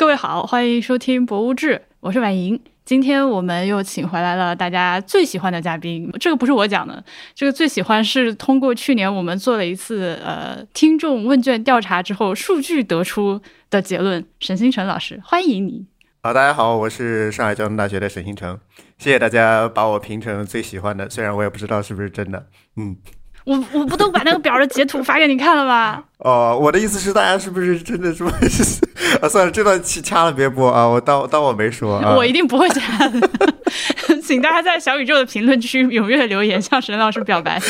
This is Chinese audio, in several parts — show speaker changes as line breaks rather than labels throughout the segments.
各位好，欢迎收听《博物志》，我是婉莹。今天我们又请回来了大家最喜欢的嘉宾，这个不是我讲的，这个最喜欢是通过去年我们做了一次呃听众问卷调查之后数据得出的结论。沈星辰老师，欢迎你。
好，大家好，我是上海交通大学的沈星辰，谢谢大家把我评成最喜欢的，虽然我也不知道是不是真的，嗯。
我我不都把那个表的截图发给你看了吗？
哦，我的意思是，大家是不是真的是 啊？算了，这段掐掐了别播啊！我当当我没说啊。
我一定不会掐的，请大家在小宇宙的评论区踊跃留言，向沈老师表白。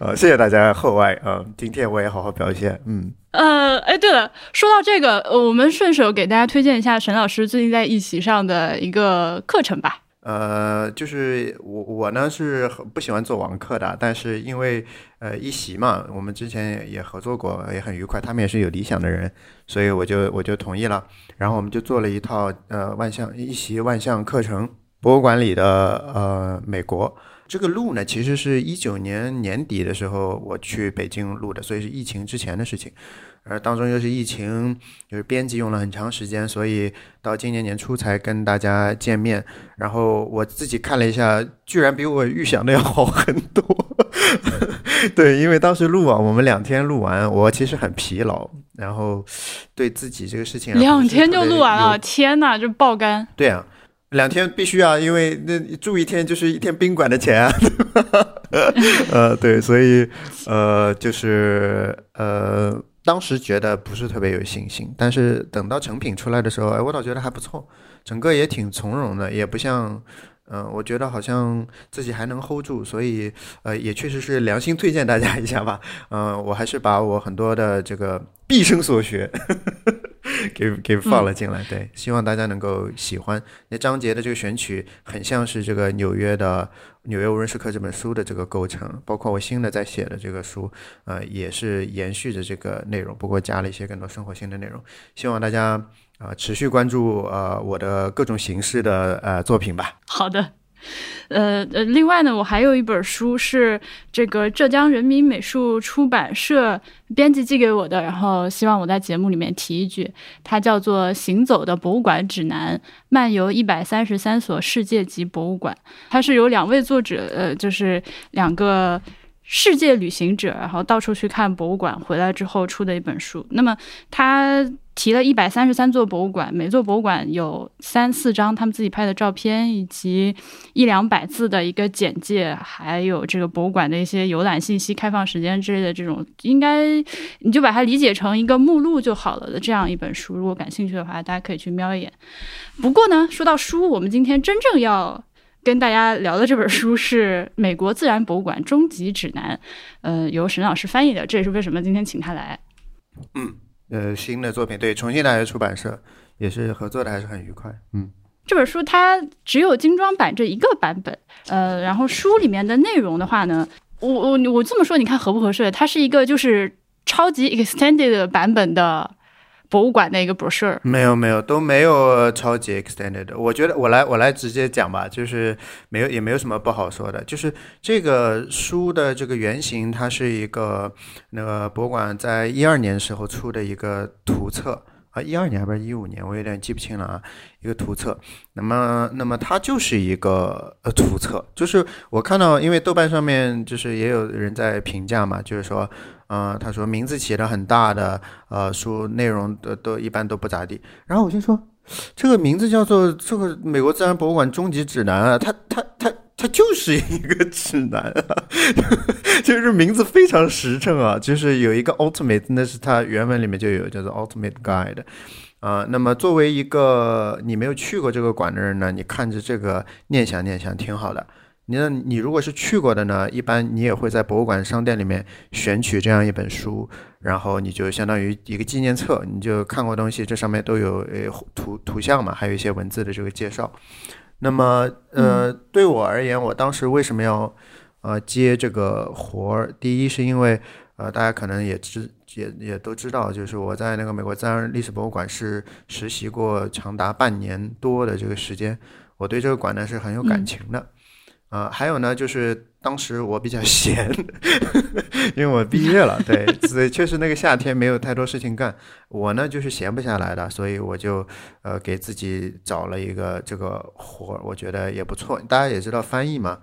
呃，谢谢大家厚爱啊！今天我也好好表现。嗯。
呃，哎，对了，说到这个，我们顺手给大家推荐一下沈老师最近在一席上的一个课程吧。
呃，就是我我呢是不喜欢做网课的，但是因为呃一席嘛，我们之前也合作过，也很愉快，他们也是有理想的人，所以我就我就同意了，然后我们就做了一套呃万象一席万象课程，博物馆里的呃美国这个录呢，其实是一九年年底的时候我去北京录的，所以是疫情之前的事情。而当中又是疫情，就是编辑用了很长时间，所以到今年年初才跟大家见面。然后我自己看了一下，居然比我预想的要好很多。对，因为当时录啊，我们两天录完，我其实很疲劳，然后对自己这个事情
两天就录完了，天哪，就爆肝。
对啊，两天必须啊，因为那住一天就是一天宾馆的钱啊。呃，对，所以呃，就是呃。当时觉得不是特别有信心，但是等到成品出来的时候，哎，我倒觉得还不错，整个也挺从容的，也不像，嗯，我觉得好像自己还能 hold 住，所以，呃，也确实是良心推荐大家一下吧，嗯，我还是把我很多的这个毕生所学。给给放了进来，对，希望大家能够喜欢。那张杰的这个选曲很像是这个纽约的《纽约无人时刻》这本书的这个构成，包括我新的在写的这个书，呃，也是延续着这个内容，不过加了一些更多生活性的内容。希望大家啊持续关注呃我的各种形式的呃作品吧。
好的。呃呃，另外呢，我还有一本书是这个浙江人民美术出版社编辑寄给我的，然后希望我在节目里面提一句，它叫做《行走的博物馆指南：漫游一百三十三所世界级博物馆》，它是由两位作者，呃，就是两个。世界旅行者，然后到处去看博物馆，回来之后出的一本书。那么他提了一百三十三座博物馆，每座博物馆有三四张他们自己拍的照片，以及一两百字的一个简介，还有这个博物馆的一些游览信息、开放时间之类的这种，应该你就把它理解成一个目录就好了的这样一本书。如果感兴趣的话，大家可以去瞄一眼。不过呢，说到书，我们今天真正要。跟大家聊的这本书是《美国自然博物馆终极指南》，呃，由沈老师翻译的，这也是为什么今天请他来。
嗯，呃，新的作品对重庆大学出版社也是合作的，还是很愉快。嗯，
这本书它只有精装版这一个版本，呃，然后书里面的内容的话呢，我我我这么说，你看合不合适？它是一个就是超级 extended 版本的。博物馆那个博士
没有没有都没有超级 extended，我觉得我来我来直接讲吧，就是没有也没有什么不好说的，就是这个书的这个原型，它是一个那个博物馆在一二年时候出的一个图册啊，一二年还不是一五年，我有点记不清了啊，一个图册。那么那么它就是一个呃图册，就是我看到，因为豆瓣上面就是也有人在评价嘛，就是说。嗯，他说名字起的很大的，呃，书内容都都一般都不咋地。然后我就说，这个名字叫做这个美国自然博物馆终极指南啊，它它它它就是一个指南啊，就是名字非常实诚啊，就是有一个 ultimate，那是它原文里面就有叫做 ultimate guide 啊。那么作为一个你没有去过这个馆的人呢，你看着这个念想念想挺好的。你呢？你如果是去过的呢，一般你也会在博物馆商店里面选取这样一本书，然后你就相当于一个纪念册，你就看过东西，这上面都有呃图图像嘛，还有一些文字的这个介绍。那么呃，对我而言，我当时为什么要呃接这个活儿？第一是因为呃大家可能也知也也都知道，就是我在那个美国自然历史博物馆是实习过长达半年多的这个时间，我对这个馆呢是很有感情的。啊，还有呢，就是当时我比较 闲，因为我毕业了，对，所以确实那个夏天没有太多事情干，我呢就是闲不下来的，所以我就呃给自己找了一个这个活儿，我觉得也不错。大家也知道翻译嘛，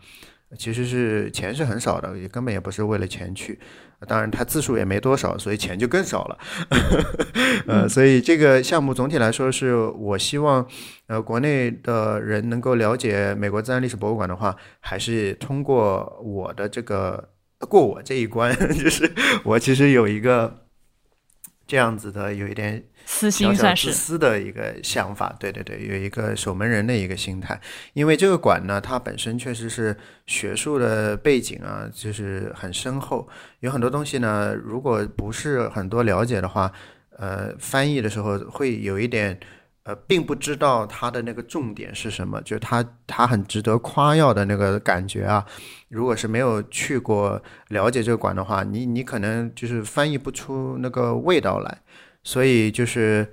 其实是钱是很少的，也根本也不是为了钱去。当然，它字数也没多少，所以钱就更少了。呃，所以这个项目总体来说，是我希望，呃，国内的人能够了解美国自然历史博物馆的话，还是通过我的这个过我这一关，就是我其实有一个这样子的，有一点。
私心算是
自私的一个想法，对对对，有一个守门人的一个心态。因为这个馆呢，它本身确实是学术的背景啊，就是很深厚，有很多东西呢，如果不是很多了解的话，呃，翻译的时候会有一点呃，并不知道它的那个重点是什么，就是它它很值得夸耀的那个感觉啊。如果是没有去过了解这个馆的话，你你可能就是翻译不出那个味道来。所以就是，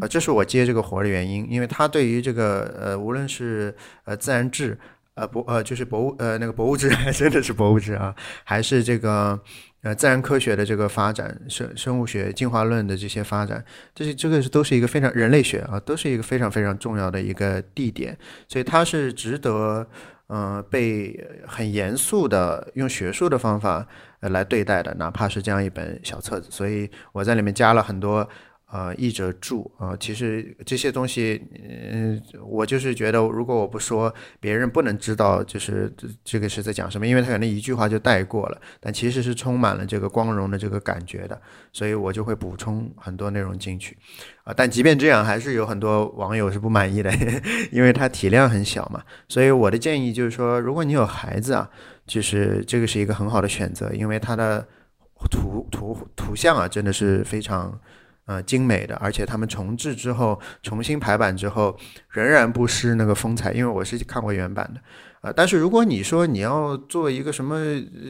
呃，这是我接这个活的原因，因为他对于这个呃，无论是呃自然志，呃博呃就是博物呃那个博物志，真的是博物志啊，还是这个呃自然科学的这个发展，生生物学进化论的这些发展，这些这个是都是一个非常人类学啊，都是一个非常非常重要的一个地点，所以它是值得。嗯，被很严肃的用学术的方法来对待的，哪怕是这样一本小册子，所以我在里面加了很多。呃，译者注啊，其实这些东西，嗯，我就是觉得，如果我不说，别人不能知道，就是这这个是在讲什么，因为他可能一句话就带过了，但其实是充满了这个光荣的这个感觉的，所以我就会补充很多内容进去，啊，但即便这样，还是有很多网友是不满意的，因为它体量很小嘛，所以我的建议就是说，如果你有孩子啊，就是这个是一个很好的选择，因为它的图图图像啊，真的是非常。呃，精美的，而且他们重置之后，重新排版之后，仍然不失那个风采。因为我是看过原版的。啊，但是如果你说你要做一个什么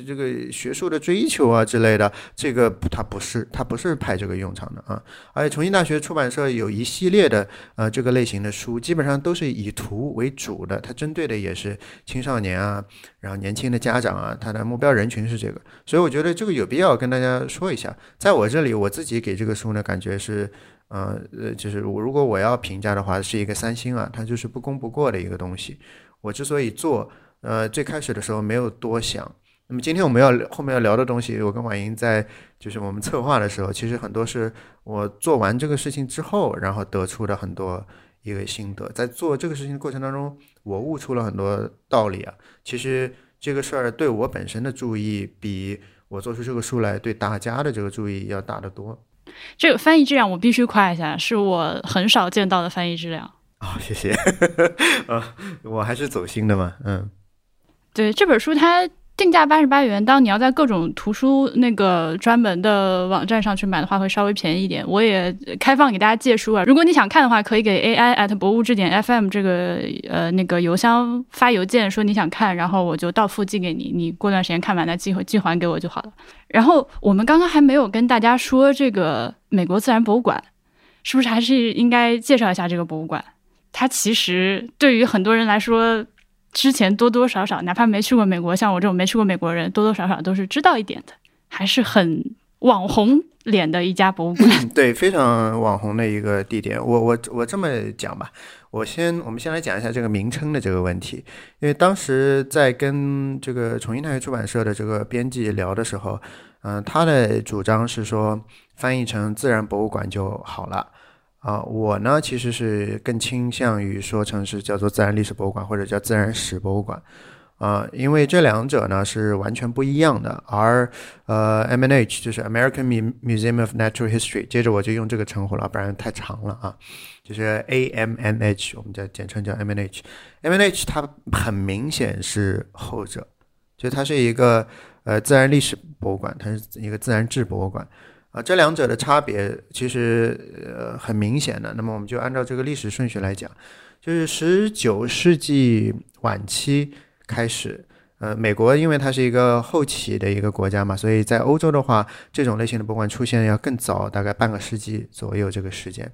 这个学术的追求啊之类的，这个它不是，它不是派这个用场的啊。而且重庆大学出版社有一系列的呃这个类型的书，基本上都是以图为主的，它针对的也是青少年啊，然后年轻的家长啊，它的目标人群是这个，所以我觉得这个有必要跟大家说一下。在我这里，我自己给这个书呢，感觉是，呃呃，就是我如果我要评价的话，是一个三星啊，它就是不攻不过的一个东西。我之所以做，呃，最开始的时候没有多想。那么今天我们要后面要聊的东西，我跟婉莹在就是我们策划的时候，其实很多是我做完这个事情之后，然后得出的很多一个心得。在做这个事情的过程当中，我悟出了很多道理啊。其实这个事儿对我本身的注意，比我做出这个书来对大家的这个注意要大得多。
这个翻译质量我必须夸一下，是我很少见到的翻译质量。
啊，谢谢，呃，我还是走心的嘛，嗯，
对，这本书它定价八十八元，当你要在各种图书那个专门的网站上去买的话，会稍微便宜一点。我也开放给大家借书啊，如果你想看的话，可以给 AI at 博物志点 FM 这个呃那个邮箱发邮件说你想看，然后我就到付寄给你，你过段时间看完再寄回寄还给我就好了。然后我们刚刚还没有跟大家说这个美国自然博物馆，是不是还是应该介绍一下这个博物馆？它其实对于很多人来说，之前多多少少，哪怕没去过美国，像我这种没去过美国人，多多少少都是知道一点的，还是很网红脸的一家博物馆。
对，非常网红的一个地点。我我我这么讲吧，我先我们先来讲一下这个名称的这个问题，因为当时在跟这个重庆大学出版社的这个编辑聊的时候，嗯，他的主张是说翻译成自然博物馆就好了。啊，我呢其实是更倾向于说成是叫做自然历史博物馆或者叫自然史博物馆，啊，因为这两者呢是完全不一样的。而呃，MNH 就是 American Museum of Natural History，接着我就用这个称呼了，不然太长了啊。就是 A.M.N.H，我们叫简称叫 MNH，MNH 它很明显是后者，就它是一个呃自然历史博物馆，它是一个自然志博物馆。啊，这两者的差别其实呃很明显的。那么我们就按照这个历史顺序来讲，就是十九世纪晚期开始，呃，美国因为它是一个后起的一个国家嘛，所以在欧洲的话，这种类型的博物馆出现要更早，大概半个世纪左右这个时间。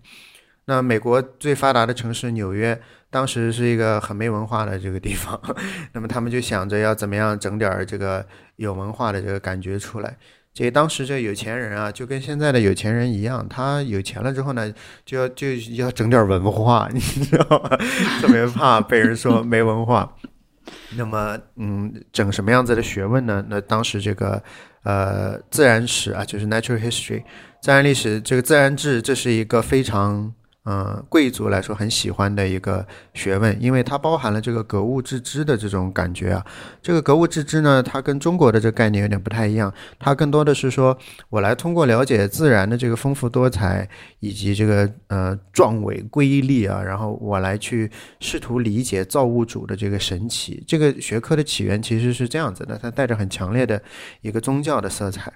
那美国最发达的城市纽约，当时是一个很没文化的这个地方，那么他们就想着要怎么样整点儿这个有文化的这个感觉出来。这当时这有钱人啊，就跟现在的有钱人一样，他有钱了之后呢，就要就要整点文化，你知道吗？特别怕被人说没文化。那么，嗯，整什么样子的学问呢？那当时这个，呃，自然史啊，就是 natural history，自然历史，这个自然志，这是一个非常。嗯，贵族来说很喜欢的一个学问，因为它包含了这个格物致知的这种感觉啊。这个格物致知呢，它跟中国的这个概念有点不太一样，它更多的是说我来通过了解自然的这个丰富多彩以及这个呃壮伟瑰丽啊，然后我来去试图理解造物主的这个神奇。这个学科的起源其实是这样子的，它带着很强烈的一个宗教的色彩。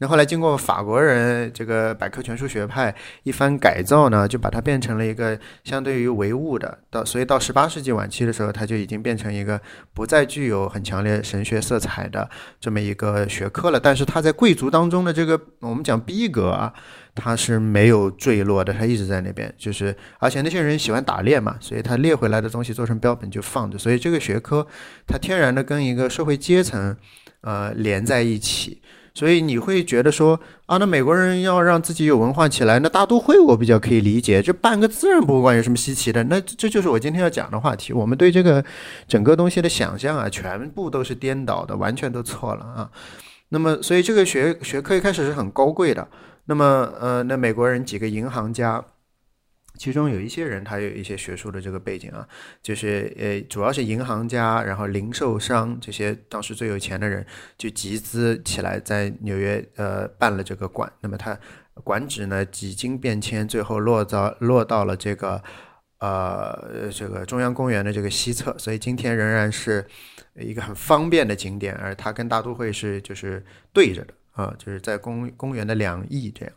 那后来经过法国人这个百科全书学派一番改造呢，就把它变成了一个相对于唯物的，到所以到十八世纪晚期的时候，它就已经变成一个不再具有很强烈神学色彩的这么一个学科了。但是它在贵族当中的这个我们讲逼格啊，它是没有坠落的，它一直在那边。就是而且那些人喜欢打猎嘛，所以他猎回来的东西做成标本就放着，所以这个学科它天然的跟一个社会阶层呃连在一起。所以你会觉得说啊，那美国人要让自己有文化起来，那大都会我比较可以理解，这办个自然博物馆有什么稀奇的？那这就是我今天要讲的话题。我们对这个整个东西的想象啊，全部都是颠倒的，完全都错了啊。那么，所以这个学学科一开始是很高贵的。那么，呃，那美国人几个银行家。其中有一些人，他有一些学术的这个背景啊，就是呃，主要是银行家，然后零售商这些当时最有钱的人，就集资起来在纽约呃办了这个馆。那么它馆址呢几经变迁，最后落到落到了这个呃这个中央公园的这个西侧，所以今天仍然是一个很方便的景点，而它跟大都会是就是对着的啊，就是在公公园的两翼这样。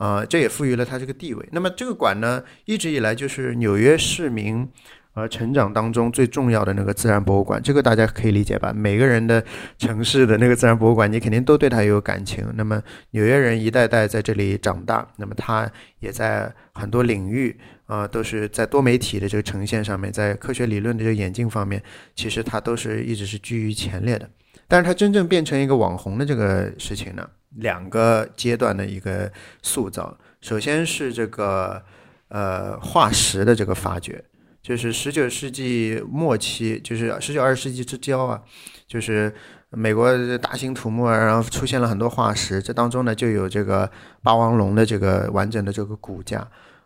啊，这也赋予了它这个地位。那么这个馆呢，一直以来就是纽约市民呃成长当中最重要的那个自然博物馆。这个大家可以理解吧？每个人的城市的那个自然博物馆，你肯定都对它有感情。那么纽约人一代代在这里长大，那么他也在很多领域啊，都是在多媒体的这个呈现上面，在科学理论的这个演进方面，其实它都是一直是居于前列的。但是它真正变成一个网红的这个事情呢？两个阶段的一个塑造，首先是这个呃化石的这个发掘，就是十九世纪末期，就是十九二十世纪之交啊，就是美国大兴土木，然后出现了很多化石，这当中呢就有这个霸王龙的这个完整的这个骨架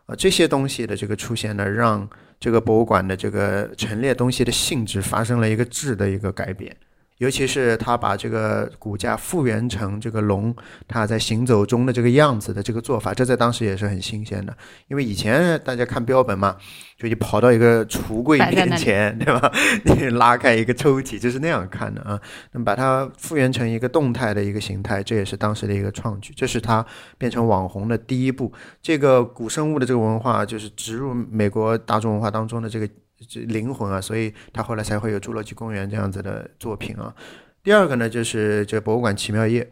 啊，这些东西的这个出现呢，让这个博物馆的这个陈列东西的性质发生了一个质的一个改变。尤其是他把这个骨架复原成这个龙它在行走中的这个样子的这个做法，这在当时也是很新鲜的。因为以前大家看标本嘛，就你跑到一个橱柜面前，对吧？你 拉开一个抽屉，就是那样看的啊。那么把它复原成一个动态的一个形态，这也是当时的一个创举，这是它变成网红的第一步。这个古生物的这个文化，就是植入美国大众文化当中的这个。这灵魂啊，所以他后来才会有《侏罗纪公园》这样子的作品啊。第二个呢，就是这《博物馆奇妙夜》，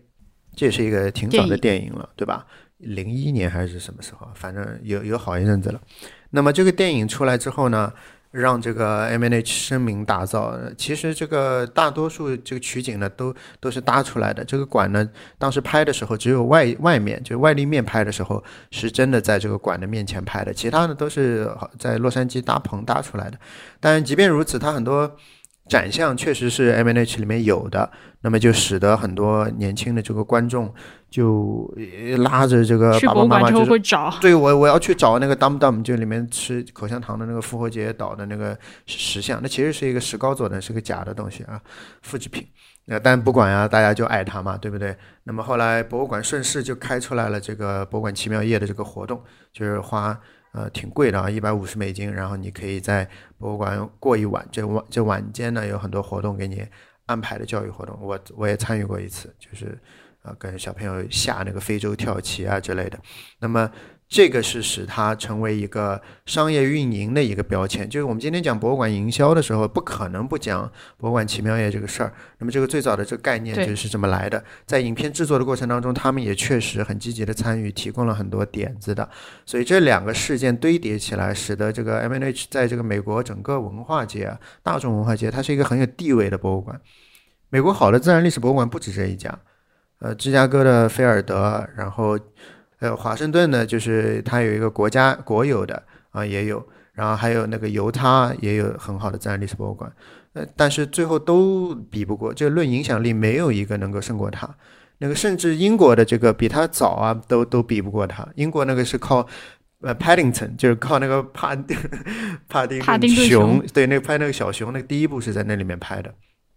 这也是一个挺早的电影了，对吧？零一年还是什么时候？反正有有好一阵子了。那么这个电影出来之后呢？让这个 M N H 声名打造。其实这个大多数这个取景呢，都都是搭出来的。这个馆呢，当时拍的时候只有外外面，就外立面拍的时候，是真的在这个馆的面前拍的。其他的都是在洛杉矶搭棚搭出来的。但即便如此，它很多。展项确实是 M N H 里面有的，那么就使得很多年轻的这个观众就拉着这个爸爸妈妈就
会找，
对我我要去找那个 Dum Dum，就里面吃口香糖的那个复活节岛的那个石像，那其实是一个石膏做的，是个假的东西啊，复制品。那但不管啊，大家就爱它嘛，对不对？那么后来博物馆顺势就开出来了这个博物馆奇妙夜的这个活动，就是花。呃，挺贵的啊，一百五十美金。然后你可以在博物馆过一晚，这晚这晚间呢有很多活动给你安排的教育活动。我我也参与过一次，就是啊跟小朋友下那个非洲跳棋啊之类的。那么这个是使它成为一个商业运营的一个标签。就是我们今天讲博物馆营销的时候，不可能不讲博物馆奇妙夜这个事儿。那么这个最早的这个概念就是这么来的。在影片制作的过程当中，他们也确实很积极的参与，提供了很多点子的。所以这两个事件堆叠起来，使得这个 MNH 在这个美国整个文化界、啊、大众文化界，它是一个很有地位的博物馆。美国好的自然历史博物馆不止这一家，呃，芝加哥的菲尔德，然后。呃，华盛顿呢，就是它有一个国家国有的啊，也有，然后还有那个犹他也有很好的自然历史博物馆，呃，但是最后都比不过，就论影响力，没有一个能够胜过它。那个甚至英国的这个比它早啊，都都比不过它。英国那个是靠呃 Paddington，就是靠那个帕帕丁
帕丁
熊，对，那个拍那个小熊，那个第一部是在那里面拍的。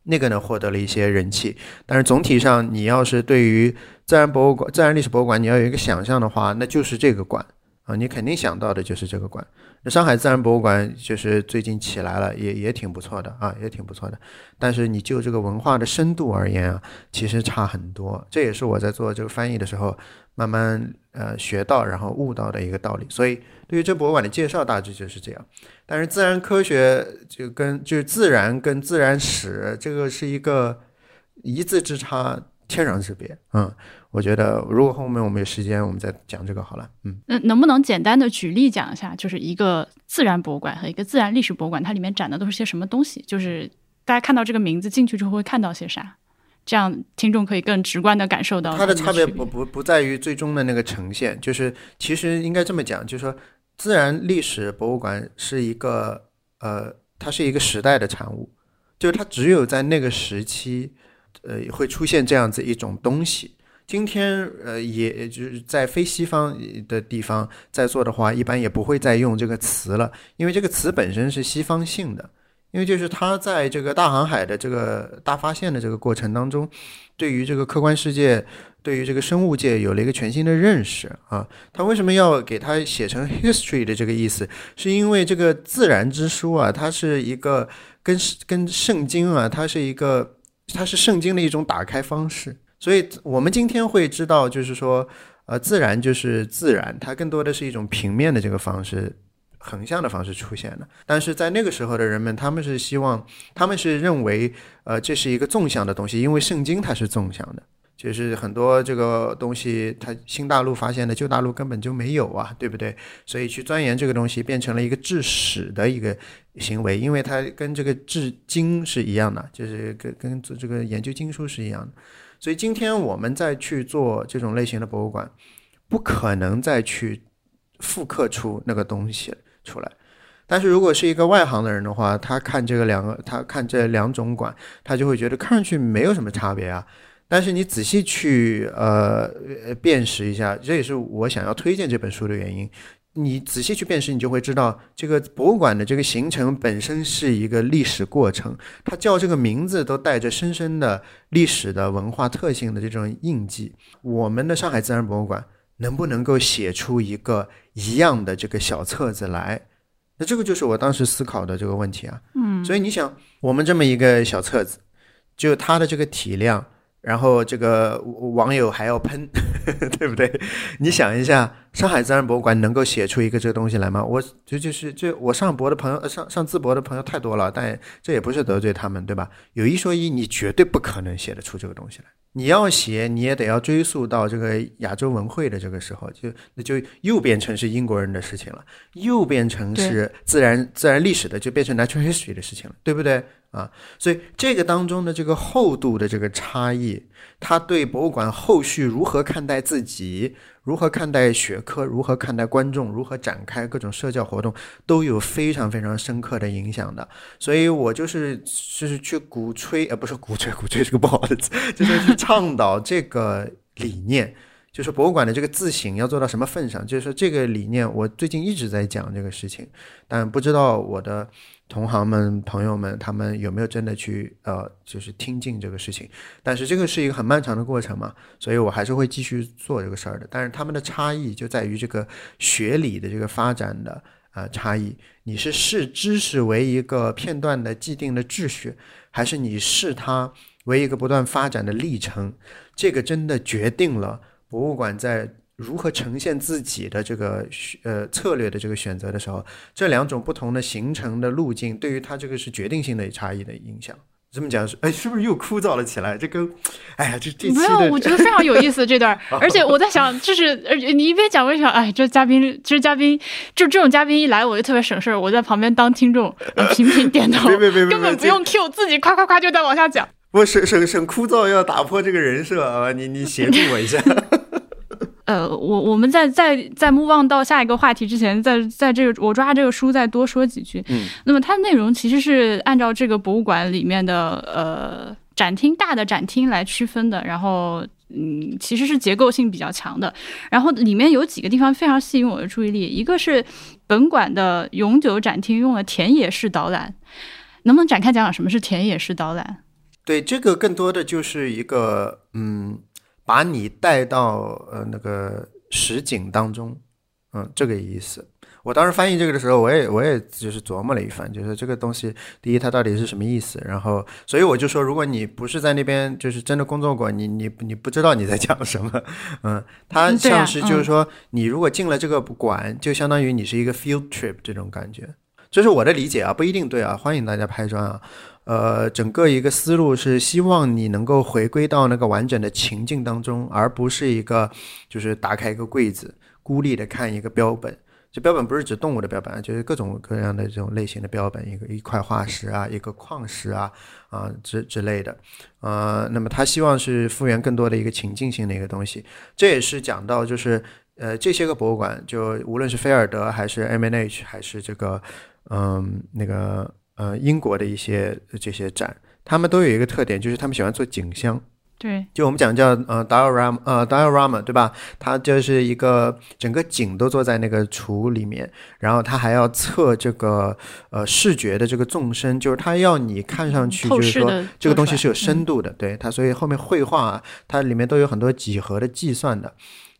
那个呢，获得了一些人气，但是总体上，你要是对于自然博物馆、自然历史博物馆，你要有一个想象的话，那就是这个馆啊，你肯定想到的就是这个馆。那上海自然博物馆就是最近起来了，也也挺不错的啊，也挺不错的。但是你就这个文化的深度而言啊，其实差很多。这也是我在做这个翻译的时候。慢慢呃学到，然后悟到的一个道理。所以对于这博物馆的介绍大致就是这样。但是自然科学就跟就是自然跟自然史这个是一个一字之差，天壤之别。嗯，我觉得如果后面我们有时间，我们再讲这个好了。嗯，
那能不能简单的举例讲一下，就是一个自然博物馆和一个自然历史博物馆，它里面展的都是些什么东西？就是大家看到这个名字进去之后会看到些啥？这样听众可以更直观的感受到
它的差别不不不在于最终的那个呈现，就是其实应该这么讲，就是说自然历史博物馆是一个呃，它是一个时代的产物，就是它只有在那个时期，呃，会出现这样子一种东西。今天呃，也就是在非西方的地方在做的话，一般也不会再用这个词了，因为这个词本身是西方性的。因为就是他在这个大航海的这个大发现的这个过程当中，对于这个客观世界，对于这个生物界有了一个全新的认识啊。他为什么要给他写成 history 的这个意思？是因为这个自然之书啊，它是一个跟跟圣经啊，它是一个它是圣经的一种打开方式。所以我们今天会知道，就是说，呃，自然就是自然，它更多的是一种平面的这个方式。横向的方式出现的，但是在那个时候的人们，他们是希望，他们是认为，呃，这是一个纵向的东西，因为圣经它是纵向的，就是很多这个东西，它新大陆发现的，旧大陆根本就没有啊，对不对？所以去钻研这个东西，变成了一个治史的一个行为，因为它跟这个治经是一样的，就是跟跟做这个研究经书是一样的。所以今天我们再去做这种类型的博物馆，不可能再去复刻出那个东西。出来，但是如果是一个外行的人的话，他看这个两个，他看这两种馆，他就会觉得看上去没有什么差别啊。但是你仔细去呃辨识一下，这也是我想要推荐这本书的原因。你仔细去辨识，你就会知道，这个博物馆的这个形成本身是一个历史过程，它叫这个名字都带着深深的历史的文化特性的这种印记。我们的上海自然博物馆。能不能够写出一个一样的这个小册子来？那这个就是我当时思考的这个问题啊。
嗯，
所以你想，我们这么一个小册子，就它的这个体量，然后这个网友还要喷，对不对？你想一下，上海自然博物馆能够写出一个这个东西来吗？我这就是这我上博的朋友，上上淄博的朋友太多了，但这也不是得罪他们，对吧？有一说一，你绝对不可能写得出这个东西来。你要写，你也得要追溯到这个亚洲文会的这个时候，就那就又变成是英国人的事情了，又变成是自然自然历史的，就变成 natural history 的事情了，对不对啊？所以这个当中的这个厚度的这个差异，它对博物馆后续如何看待自己？如何看待学科？如何看待观众？如何展开各种社交活动，都有非常非常深刻的影响的。所以我就是就是去鼓吹，呃，不是鼓吹，鼓吹是个不好的词，就是去倡导这个理念。就是博物馆的这个自省要做到什么份上？就是说这个理念，我最近一直在讲这个事情，但不知道我的同行们、朋友们他们有没有真的去呃，就是听进这个事情。但是这个是一个很漫长的过程嘛，所以我还是会继续做这个事儿的。但是他们的差异就在于这个学理的这个发展的啊差异。你是视知识为一个片段的既定的秩序，还是你视它为一个不断发展的历程？这个真的决定了。博物馆在如何呈现自己的这个呃策略的这个选择的时候，这两种不同的形成的路径，对于他这个是决定性的差异的影响。这么讲是，哎，是不是又枯燥了起来？这个，哎呀，这这
没有，我觉得非常有意思这段。而且我在想，就是而且你一边讲，我就想，哎，这嘉宾，这嘉宾，就这种嘉宾一来，我就特别省事儿，我在旁边当听众，频频点头，根本不用 Q，自己夸夸夸就在往下讲。
我省省省枯燥，要打破这个人设啊！你你协助我一下。
呃，我我们在在在目望到下一个话题之前，在在这个我抓这个书再多说几句。
嗯，
那么它的内容其实是按照这个博物馆里面的呃展厅大的展厅来区分的，然后嗯其实是结构性比较强的。然后里面有几个地方非常吸引我的注意力，一个是本馆的永久展厅用了田野式导览，能不能展开讲讲什么是田野式导览？
对，这个更多的就是一个嗯。把你带到呃那个实景当中，嗯，这个意思。我当时翻译这个的时候，我也我也就是琢磨了一番，就是这个东西，第一它到底是什么意思。然后，所以我就说，如果你不是在那边就是真的工作过，你你你不知道你在讲什么。嗯，它像是就是说，你如果进了这个馆，就相当于你是一个 field trip 这种感觉。这是我的理解啊，不一定对啊，欢迎大家拍砖啊。呃，整个一个思路是希望你能够回归到那个完整的情境当中，而不是一个就是打开一个柜子，孤立的看一个标本。这标本不是指动物的标本，就是各种各样的这种类型的标本，一个一块化石啊，一个矿石啊啊之之类的。呃，那么他希望是复原更多的一个情境性的一个东西。这也是讲到就是呃这些个博物馆，就无论是菲尔德还是 M N H 还是这个嗯那个。呃，英国的一些这些展，他们都有一个特点，就是他们喜欢做景箱。
对，
就我们讲叫呃 diorama，呃 diorama，对吧？它就是一个整个景都坐在那个橱里面，然后它还要测这个呃视觉的这个纵深，就是它要你看上去就是说这个东西是有深度的。对它，所以后面绘画它里面都有很多几何的计算的。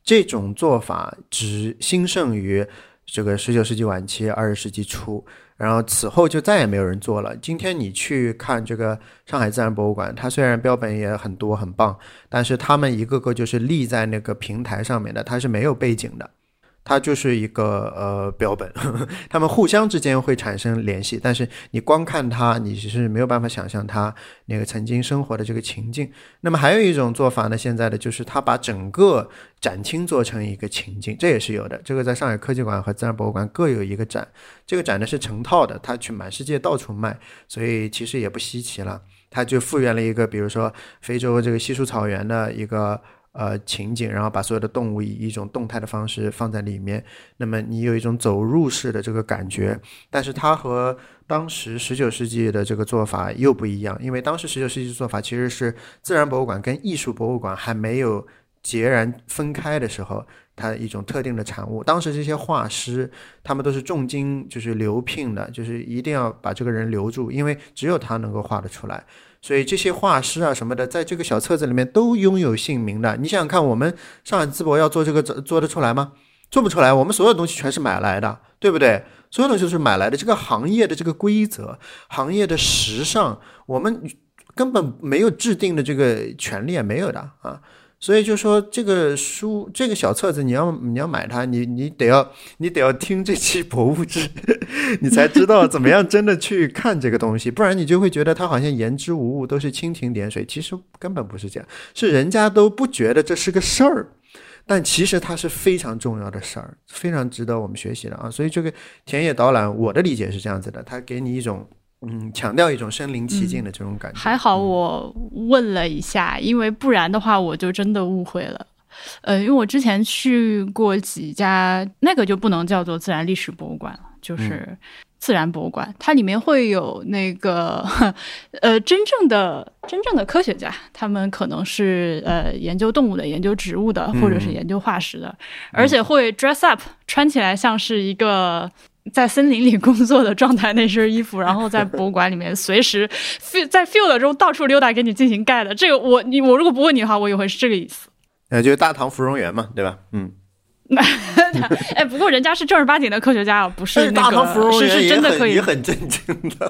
这种做法只兴盛于这个十九世纪晚期、二十世纪初。然后此后就再也没有人做了。今天你去看这个上海自然博物馆，它虽然标本也很多很棒，但是他们一个个就是立在那个平台上面的，它是没有背景的。它就是一个呃标本，它们互相之间会产生联系，但是你光看它，你是没有办法想象它那个曾经生活的这个情境。那么还有一种做法呢，现在的就是它把整个展厅做成一个情境，这也是有的。这个在上海科技馆和自然博物馆各有一个展，这个展呢是成套的，它去满世界到处卖，所以其实也不稀奇了。它就复原了一个，比如说非洲这个稀疏草原的一个。呃，情景，然后把所有的动物以一种动态的方式放在里面，那么你有一种走入式的这个感觉。但是它和当时十九世纪的这个做法又不一样，因为当时十九世纪的做法其实是自然博物馆跟艺术博物馆还没有截然分开的时候，它一种特定的产物。当时这些画师他们都是重金就是留聘的，就是一定要把这个人留住，因为只有他能够画得出来。所以这些画师啊什么的，在这个小册子里面都拥有姓名的。你想想看，我们上海淄博要做这个做得出来吗？做不出来。我们所有东西全是买来的，对不对？所有东西都是买来的。这个行业的这个规则，行业的时尚，我们根本没有制定的这个权利没有的啊。所以就说这个书，这个小册子，你要你要买它，你你得要你得要听这期博物志，你才知道怎么样真的去看这个东西，不然你就会觉得它好像言之无物，都是蜻蜓点水。其实根本不是这样，是人家都不觉得这是个事儿，但其实它是非常重要的事儿，非常值得我们学习的啊。所以这个田野导览，我的理解是这样子的，它给你一种。嗯，强调一种身临其境的这种感觉。
还好我问了一下，因为不然的话我就真的误会了。呃，因为我之前去过几家，那个就不能叫做自然历史博物馆了，就是自然博物馆。它里面会有那个呃真正的真正的科学家，他们可能是呃研究动物的、研究植物的，或者是研究化石的，而且会 dress up，穿起来像是一个。在森林里工作的状态那身衣服，然后在博物馆里面随时在 field 中到处溜达，给你进行盖的。这个我你我如果不问你的话，我以为是这个意思。
呃，就是大唐芙蓉园嘛，对吧？嗯
哎，不过人家是正儿八经的科学家啊，不是那
大唐芙
个是
蓉园
是真的可以
也。很震惊的。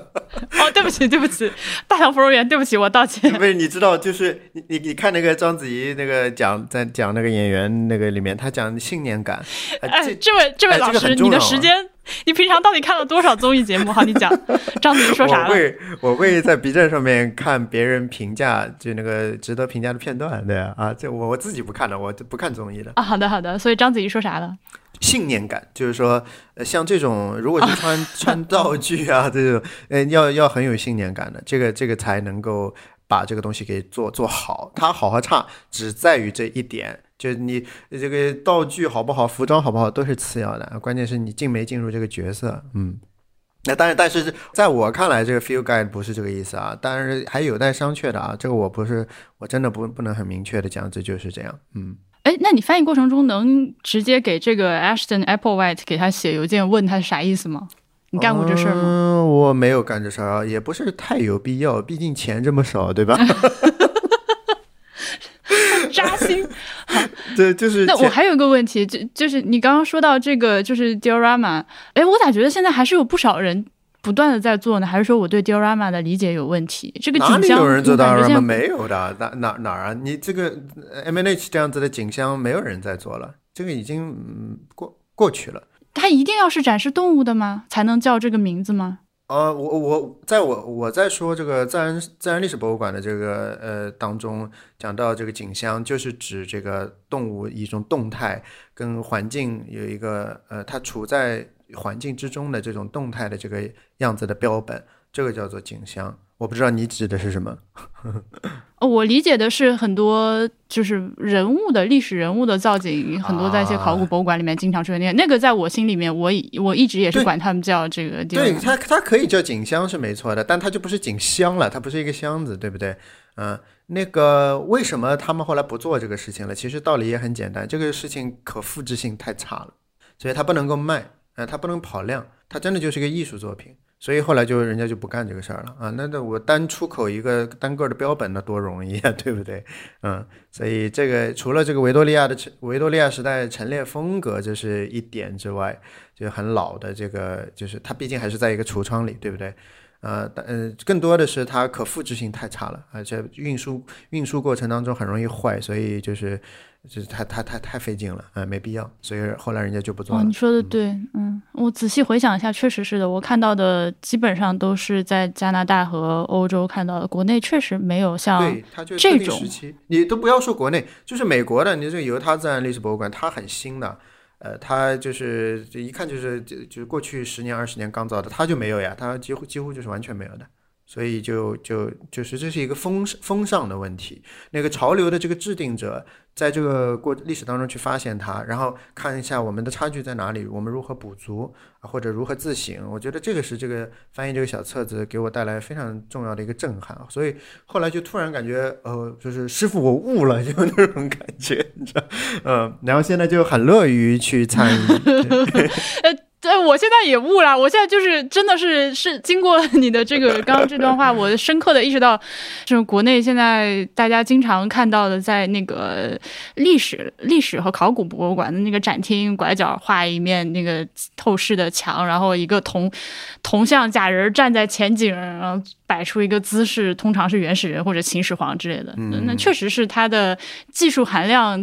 哦，对不起，对不起，大唐芙蓉园，对不起，我道歉。
不是，你知道，就是你你你看那个章子怡那个讲在讲那个演员那个里面，他讲信念感，呃
哎，
这
这位这位老师，你的时间，你平常到底看了多少综艺节目？好，你讲，章子怡说啥了？
我会我会在 B 站上面看别人评价，就那个值得评价的片段，对啊，啊，这我我自己不看的，我不看综艺的。
啊，好的好的，所以章子怡说啥了？
信念感，就是说，呃，像这种如果是穿 穿道具啊，这种，呃，要要很有信念感的，这个这个才能够把这个东西给做做好。它好和差只在于这一点，就你这个道具好不好，服装好不好都是次要的，关键是你进没进入这个角色，嗯。那当然，但是在我看来，这个 feel guide 不是这个意思啊，当然还有待商榷的啊。这个我不是，我真的不不能很明确的讲，这就是这样，嗯。
哎，那你翻译过程中能直接给这个 Ashton Applewhite 给他写邮件问他是啥意思吗？你干过这事儿吗？
嗯，我没有干这事儿啊，也不是太有必要，毕竟钱这么少，对吧？
扎心。
对，就是
那我还有一个问题，就就是你刚刚说到这个，就是 diorama，哎，我咋觉得现在还是有不少人不断的在做呢？还是说我对 diorama 的理解有问题？这个
哪
景象，
里有人做 diorama？没有的，哪哪哪儿啊？你这个 M N H 这样子的景象，没有人在做了，这个已经嗯过过去了。
它一定要是展示动物的吗？才能叫这个名字吗？
呃，我我在我我在说这个自然自然历史博物馆的这个呃当中讲到这个景象，就是指这个动物一种动态跟环境有一个呃它处在环境之中的这种动态的这个样子的标本，这个叫做景象。我不知道你指的是什么。
哦，我理解的是很多就是人物的历史人物的造景，很多在一些考古博物馆里面经常出现那个，那个在我心里面，我我一直也是管他们叫这个
对
diorama
它，它可以叫景箱是没错的，但它就不是景箱了，它不是一个箱子，对不对？嗯、那个为什么他们后来不做这个事情了？其实道理也很简单，这个事情可复制性太差了，所以它不能够卖，呃，它不能跑量，它真的就是个艺术作品。所以后来就人家就不干这个事儿了啊，那那我单出口一个单个的标本，那多容易啊，对不对？嗯，所以这个除了这个维多利亚的维多利亚时代陈列风格这是一点之外，就很老的这个，就是它毕竟还是在一个橱窗里，对不对？呃，但呃，更多的是它可复制性太差了，而且运输运输过程当中很容易坏，所以就是就是太太太太费劲了，嗯、没必要，所以后来人家就不做
哦，
了
你。说的对，嗯，我仔细回想一下，确实是的，我看到的基本上都是在加拿大和欧洲看到的，国内确实没有像
对，它就
这种
时期，你都不要说国内，就是美国的，你这个犹他自然历史博物馆，它很新的，呃，它就是这一看就是就就是过去十年二十年刚造的，它就没有呀，它几乎几乎就是完全没有的，所以就就就是这是一个风风尚的问题，那个潮流的这个制定者在这个过历史当中去发现它，然后看一下我们的差距在哪里，我们如何补足，或者如何自省，我觉得这个是这个翻译这个小册子给我带来非常重要的一个震撼，所以后来就突然感觉，呃，就是师傅我悟了，就那种感觉，你知道，嗯，然后现在就很乐于去参与，
对，我现在也悟了。我现在就是真的是是经过你的这个刚刚这段话，我深刻的意识到，就是国内现在大家经常看到的，在那个历史、历史和考古博物馆的那个展厅拐角画一面那个透视的墙，然后一个铜铜像假人站在前景，然后摆出一个姿势，通常是原始人或者秦始皇之类的。
嗯
那确实是它的技术含量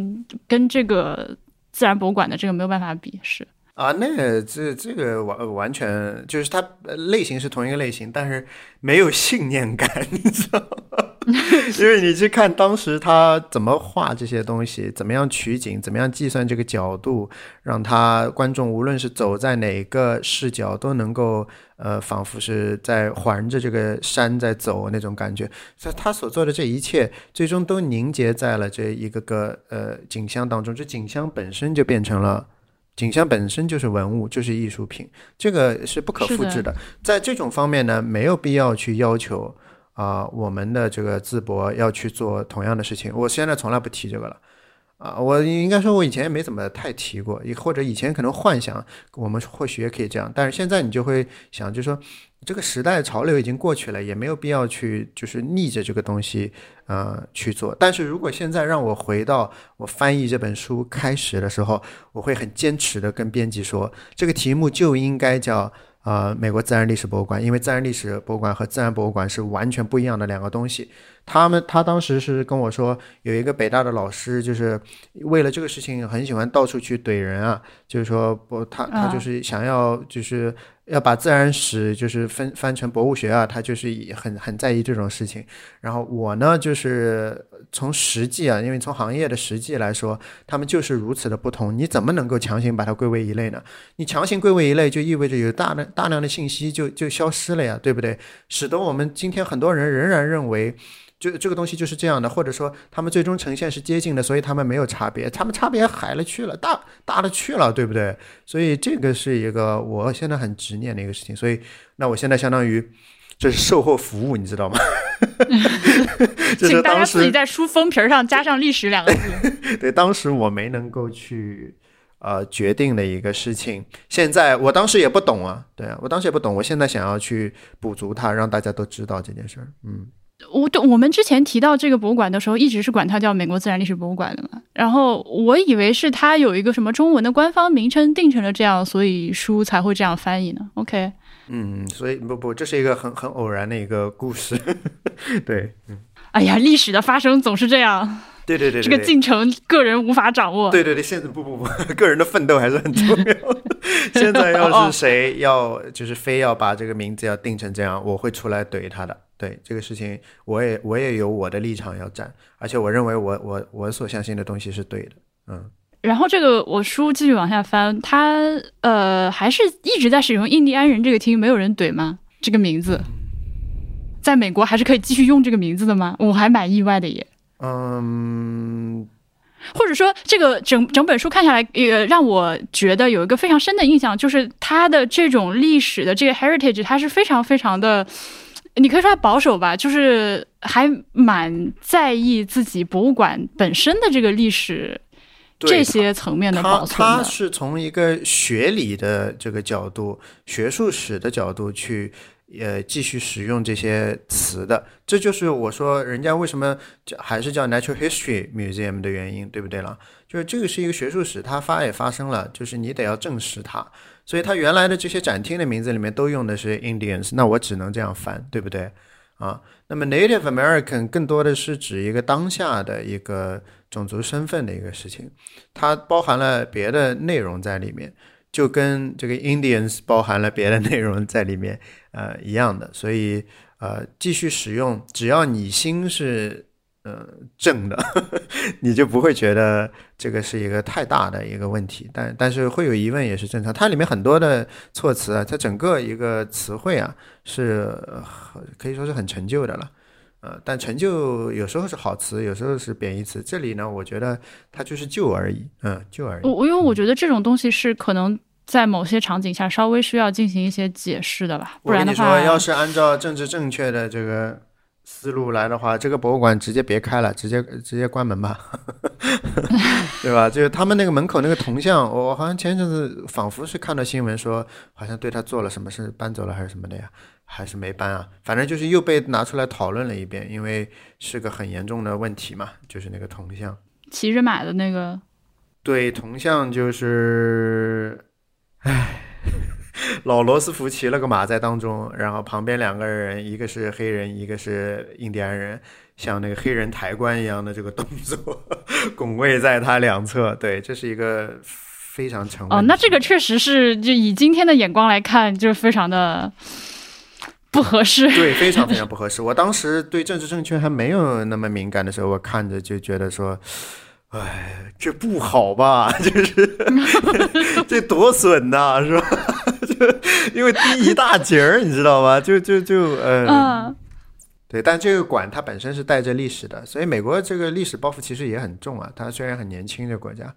跟这个自然博物馆的这个没有办法比，是。
啊，那个这这个完完全就是它类型是同一个类型，但是没有信念感，你知道吗？因为你去看当时他怎么画这些东西，怎么样取景，怎么样计算这个角度，让他观众无论是走在哪个视角都能够呃，仿佛是在环着这个山在走那种感觉。所以他所做的这一切，最终都凝结在了这一个个呃景象当中。这景象本身就变成了。景象本身就是文物，就是艺术品，这个是不可复制的。在这种方面呢，没有必要去要求啊、我们的这个淄博要去做同样的事情。我现在从来不提这个了啊，我应该说，我以前也没怎么太提过，或者以前可能幻想我们或许也可以这样，但是现在你就会想，就说。这个时代潮流已经过去了，也没有必要去就是逆着这个东西，呃，去做。但是如果现在让我回到我翻译这本书开始的时候，我会很坚持的跟编辑说，这个题目就应该叫。呃，美国自然历史博物馆，因为自然历史博物馆和自然博物馆是完全不一样的两个东西。他们他当时是跟我说，有一个北大的老师，就是为了这个事情很喜欢到处去怼人啊，就是说不，他他就是想要就是。要把自然史就是分翻成博物学啊，他就是很很在意这种事情。然后我呢，就是从实际啊，因为从行业的实际来说，他们就是如此的不同。你怎么能够强行把它归为一类呢？你强行归为一类，就意味着有大量大量的信息就就消失了呀，对不对？使得我们今天很多人仍然认为。就这个东西就是这样的，或者说他们最终呈现是接近的，所以他们没有差别，他们差别海了去了，大大了去了，对不对？所以这个是一个我现在很执念的一个事情。所以，那我现在相当于这是售后服务，你知道吗？
请大家自己在书封皮上加上“历史”两个字。
对，当时我没能够去呃决定的一个事情，现在我当时也不懂啊，对啊，我当时也不懂，我现在想要去补足它，让大家都知道这件事儿，嗯。
我对我们之前提到这个博物馆的时候，一直是管它叫美国自然历史博物馆的嘛。然后我以为是它有一个什么中文的官方名称定成了这样，所以书才会这样翻译呢。OK，
嗯，所以不不，这是一个很很偶然的一个故事。对，嗯，
哎呀，历史的发生总是这样。
对对对，
这个进程个人无法掌握。
对对对，现在不不不，个人的奋斗还是很重要。现在要是 谁要就是非要把这个名字要定成这样，我会出来怼他的。对这个事情，我也我也有我的立场要站，而且我认为我我我所相信的东西是对的，嗯。
然后这个我书继续往下翻，他呃还是一直在使用印第安人这个听，没有人怼吗？这个名字，在美国还是可以继续用这个名字的吗？我还蛮意外的耶。
嗯，
或者说这个整整本书看下来，也让我觉得有一个非常深的印象，就是它的这种历史的这个 heritage，它是非常非常的。你可以说他保守吧，就是还蛮在意自己博物馆本身的这个历史这些层面的保存
他他是从一个学理的这个角度、学术史的角度去呃继续使用这些词的。这就是我说人家为什么叫还是叫 Natural History Museum 的原因，对不对了？就是这个是一个学术史，它发也发生了，就是你得要证实它。所以它原来的这些展厅的名字里面都用的是 Indians，那我只能这样翻，对不对？啊，那么 Native American 更多的是指一个当下的一个种族身份的一个事情，它包含了别的内容在里面，就跟这个 Indians 包含了别的内容在里面，呃，一样的。所以呃，继续使用，只要你心是。呃，正的，你就不会觉得这个是一个太大的一个问题，但但是会有疑问也是正常。它里面很多的措辞啊，它整个一个词汇啊，是可以说是很陈旧的了。呃，但陈旧有时候是好词，有时候是贬义词。这里呢，我觉得它就是旧而已，嗯，旧而已。
我因为我觉得这种东西是可能在某些场景下稍微需要进行一些解释的吧，不然的
话，要是按照政治正确的这个。思路来的话，这个博物馆直接别开了，直接直接关门吧，对吧？就是他们那个门口那个铜像，我好像前一阵子仿佛是看到新闻说，好像对他做了什么事，搬走了还是什么的呀？还是没搬啊？反正就是又被拿出来讨论了一遍，因为是个很严重的问题嘛，就是那个铜像，
骑着马的那个，
对，铜像就是，唉。老罗斯福骑了个马在当中，然后旁边两个人，一个是黑人，一个是印第安人，像那个黑人抬棺一样的这个动作，拱卫在他两侧。对，这是一个非常成
哦，那这个确实是，就以今天的眼光来看，就是非常的不合适。
对，非常非常 不合适。我当时对政治正确还没有那么敏感的时候，我看着就觉得说。哎，这不好吧？就是 这多损呐，是吧？就因为低一大截儿，你知道吗？就就就呃，对。但这个馆它本身是带着历史的，所以美国这个历史包袱其实也很重啊。它虽然很年轻的国家，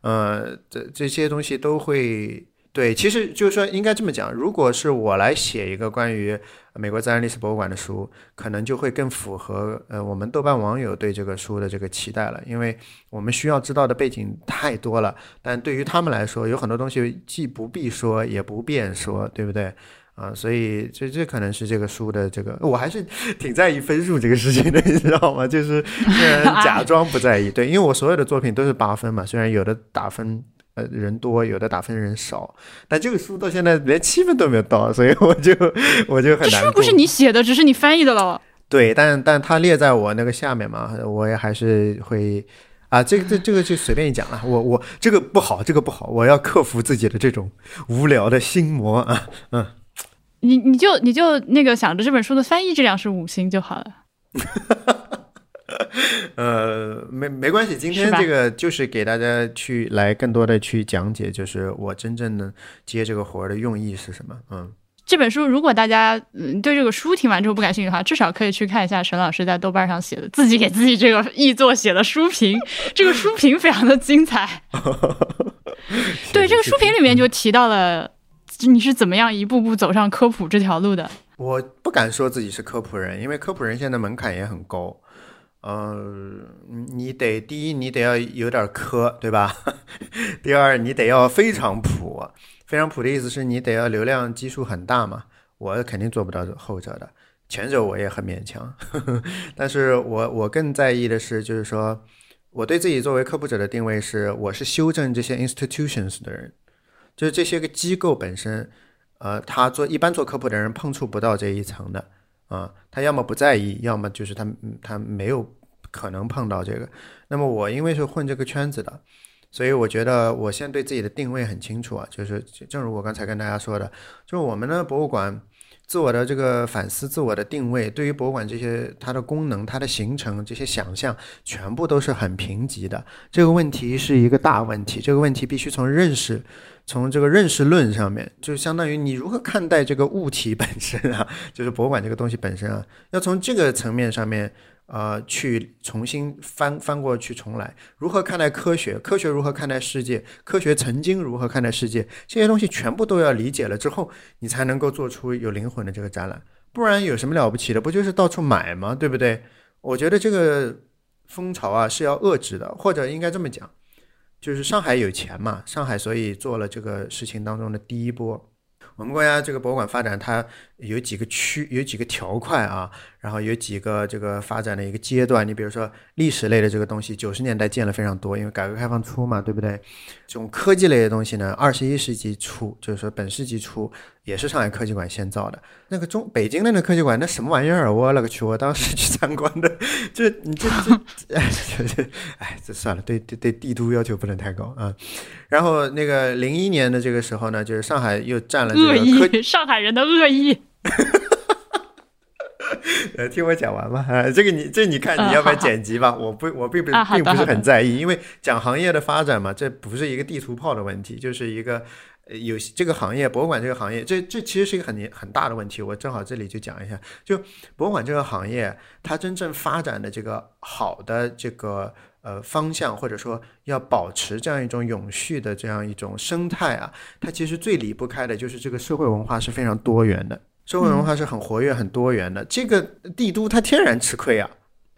呃，这这些东西都会对，其实就是说，应该这么讲，如果是我来写一个关于美国自然历史博物馆的书，可能就会更符合呃我们豆瓣网友对这个书的这个期待了，因为我们需要知道的背景太多了，但对于他们来说，有很多东西既不必说，也不便说，对不对？啊，所以这这可能是这个书的这个，我还是 挺在意分数这个事情的，你知道吗？就是虽然 假装不在意，对，因为我所有的作品都是八分嘛，虽然有的打分。呃，人多有的打分人少，但这个书到现在连七分都没有到，所以我就 我就很难。
这书不是你写的，只是你翻译的了。
对，但但它列在我那个下面嘛，我也还是会啊，这个这这个就随便一讲了。我我这个不好，这个不好，我要克服自己的这种无聊的心魔啊。嗯，
你你就你就那个想着这本书的翻译质量是五星就好了。
呃，没没关系，今天这个就是给大家去来更多的去讲解，就是我真正的接这个活儿的用意是什么。嗯，
这本书如果大家嗯对这个书听完之后不感兴趣的话，至少可以去看一下沈老师在豆瓣上写的自己给自己这个译作写的书评，这个书评非常的精彩。对，这个书评里面就提到了你是怎么样一步步走上科普这条路的。
我不敢说自己是科普人，因为科普人现在门槛也很高。呃，你得第一，你得要有点科，对吧？第二，你得要非常普。非常普的意思是你得要流量基数很大嘛。我肯定做不到后者的，前者我也很勉强。呵 呵但是我我更在意的是，就是说我对自己作为科普者的定位是，我是修正这些 institutions 的人，就是这些个机构本身，呃，他做一般做科普的人碰触不到这一层的。啊，他要么不在意，要么就是他他没有可能碰到这个。那么我因为是混这个圈子的，所以我觉得我现在对自己的定位很清楚啊，就是正如我刚才跟大家说的，就是我们的博物馆自我的这个反思、自我的定位，对于博物馆这些它的功能、它的形成这些想象，全部都是很贫瘠的。这个问题是一个大问题，这个问题必须从认识。从这个认识论上面，就相当于你如何看待这个物体本身啊，就是博物馆这个东西本身啊，要从这个层面上面，呃，去重新翻翻过去重来，如何看待科学？科学如何看待世界？科学曾经如何看待世界？这些东西全部都要理解了之后，你才能够做出有灵魂的这个展览，不然有什么了不起的？不就是到处买吗？对不对？我觉得这个风潮啊是要遏制的，或者应该这么讲。就是上海有钱嘛，上海所以做了这个事情当中的第一波。我们国家这个博物馆发展，它有几个区，有几个条块啊，然后有几个这个发展的一个阶段。你比如说历史类的这个东西，九十年代建了非常多，因为改革开放初嘛，对不对？这种科技类的东西呢，二十一世纪初，就是说本世纪初。也是上海科技馆先造的，那个中北京的那科技馆，那什么玩意儿？我勒个去！我当时去参观的，就你这这，哎，这哎，这算了，对对对，帝都要求不能太高啊。然后那个零一年的这个时候呢，就是上海又占了恶
意，上海人的恶意。
呃，听我讲完吧。啊，这个你这你看你要不要剪辑吧？我不，我并不并不是很在意，因为讲行业的发展嘛，这不是一个地图炮的问题，就是一个。有这个行业，博物馆这个行业，这这其实是一个很很大的问题。我正好这里就讲一下，就博物馆这个行业，它真正发展的这个好的这个呃方向，或者说要保持这样一种永续的这样一种生态啊，它其实最离不开的就是这个社会文化是非常多元的，社会文化是很活跃、很多元的。这个帝都它天然吃亏啊。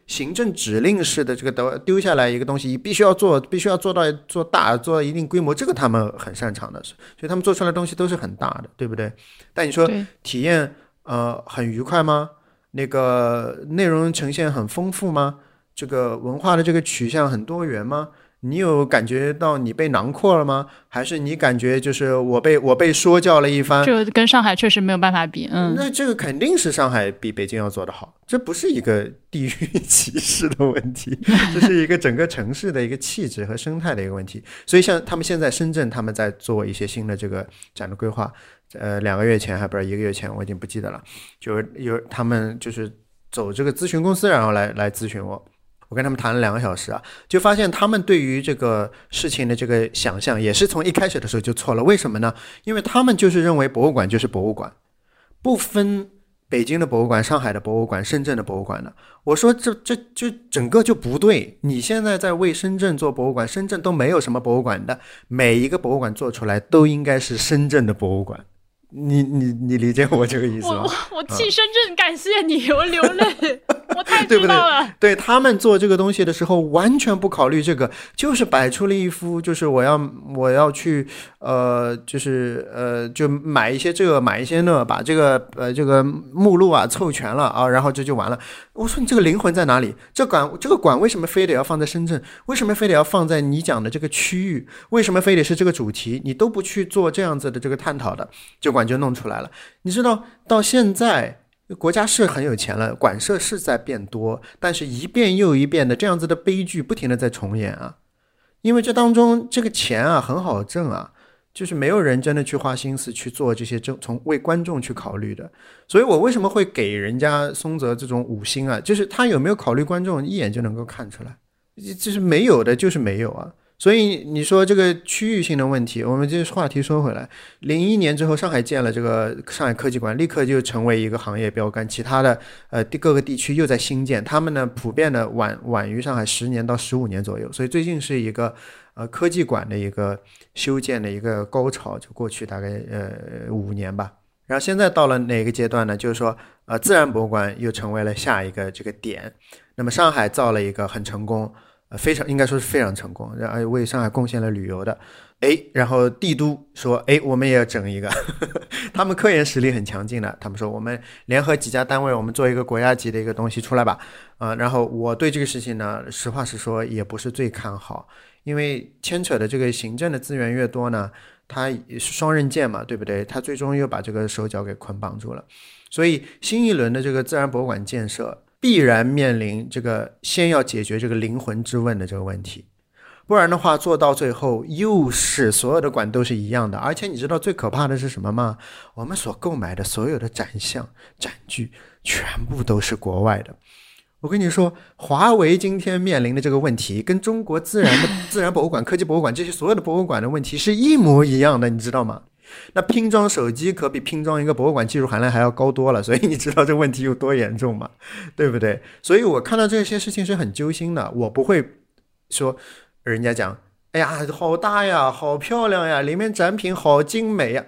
行政指令式的这个丢丢下来一个东西，必须要做，必须要做到做大，做到一定规模，这个他们很擅长的，所以他们做出来的东西都是很大的，对不对？但你说体验呃很愉快吗？那个内容呈现很丰富吗？这个文化的这个取向很多元吗？你有感觉到你被囊括了吗？还是你感觉就是我被我被说教了一番？
这跟上海确实没有办法比，嗯。
那这个肯定是上海比北京要做得好，这不是一个地域 歧视的问题，这是一个整个城市的一个气质和生态的一个问题。所以像他们现在深圳，他们在做一些新的这个展的规划，呃，两个月前还不是一个月前，我已经不记得了，就是有他们就是走这个咨询公司，然后来来咨询我。我跟他们谈了两个小时啊，就发现他们对于这个事情的这个想象也是从一开始的时候就错了。为什么呢？因为他们就是认为博物馆就是博物馆，不分北京的博物馆、上海的博物馆、深圳的博物馆的。我说这这就整个就不对。你现在在为深圳做博物馆，深圳都没有什么博物馆的，每一个博物馆做出来都应该是深圳的博物馆。你你你理解我这个意思吗？
我我替深圳感谢你，我流泪。我太知道了，
对他们做这个东西的时候，完全不考虑这个，就是摆出了一副就是我要我要去呃，就是呃，就买一些这个买一些那，把这个呃这个目录啊凑全了啊，然后这就完了。我说你这个灵魂在哪里？这馆这个馆为什么非得要放在深圳？为什么非得要放在你讲的这个区域？为什么非得是这个主题？你都不去做这样子的这个探讨的，这馆就弄出来了。你知道到现在。国家是很有钱了，馆舍是在变多，但是一遍又一遍的这样子的悲剧不停的在重演啊，因为这当中这个钱啊很好挣啊，就是没有人真的去花心思去做这些正从为观众去考虑的，所以我为什么会给人家松泽这种五星啊，就是他有没有考虑观众一眼就能够看出来，就是没有的，就是没有啊。所以你说这个区域性的问题，我们这话题说回来，零一年之后，上海建了这个上海科技馆，立刻就成为一个行业标杆。其他的呃各个地区又在新建，他们呢普遍的晚晚于上海十年到十五年左右。所以最近是一个呃科技馆的一个修建的一个高潮，就过去大概呃五年吧。然后现在到了哪个阶段呢？就是说呃自然博物馆又成为了下一个这个点。那么上海造了一个很成功。非常应该说是非常成功，然后为上海贡献了旅游的，哎，然后帝都说，哎，我们也要整一个，他们科研实力很强劲的，他们说我们联合几家单位，我们做一个国家级的一个东西出来吧，啊，然后我对这个事情呢，实话实说也不是最看好，因为牵扯的这个行政的资源越多呢，它是双刃剑嘛，对不对？它最终又把这个手脚给捆绑住了，所以新一轮的这个自然博物馆建设。必然面临这个先要解决这个灵魂之问的这个问题，不然的话做到最后又是所有的馆都是一样的。而且你知道最可怕的是什么吗？我们所购买的所有的展项、展具全部都是国外的。我跟你说，华为今天面临的这个问题，跟中国自然的 自然博物馆、科技博物馆这些所有的博物馆的问题是一模一样的，你知道吗？那拼装手机可比拼装一个博物馆技术含量还要高多了，所以你知道这问题有多严重吗？对不对？所以我看到这些事情是很揪心的。我不会说人家讲，哎呀，好大呀，好漂亮呀，里面展品好精美呀，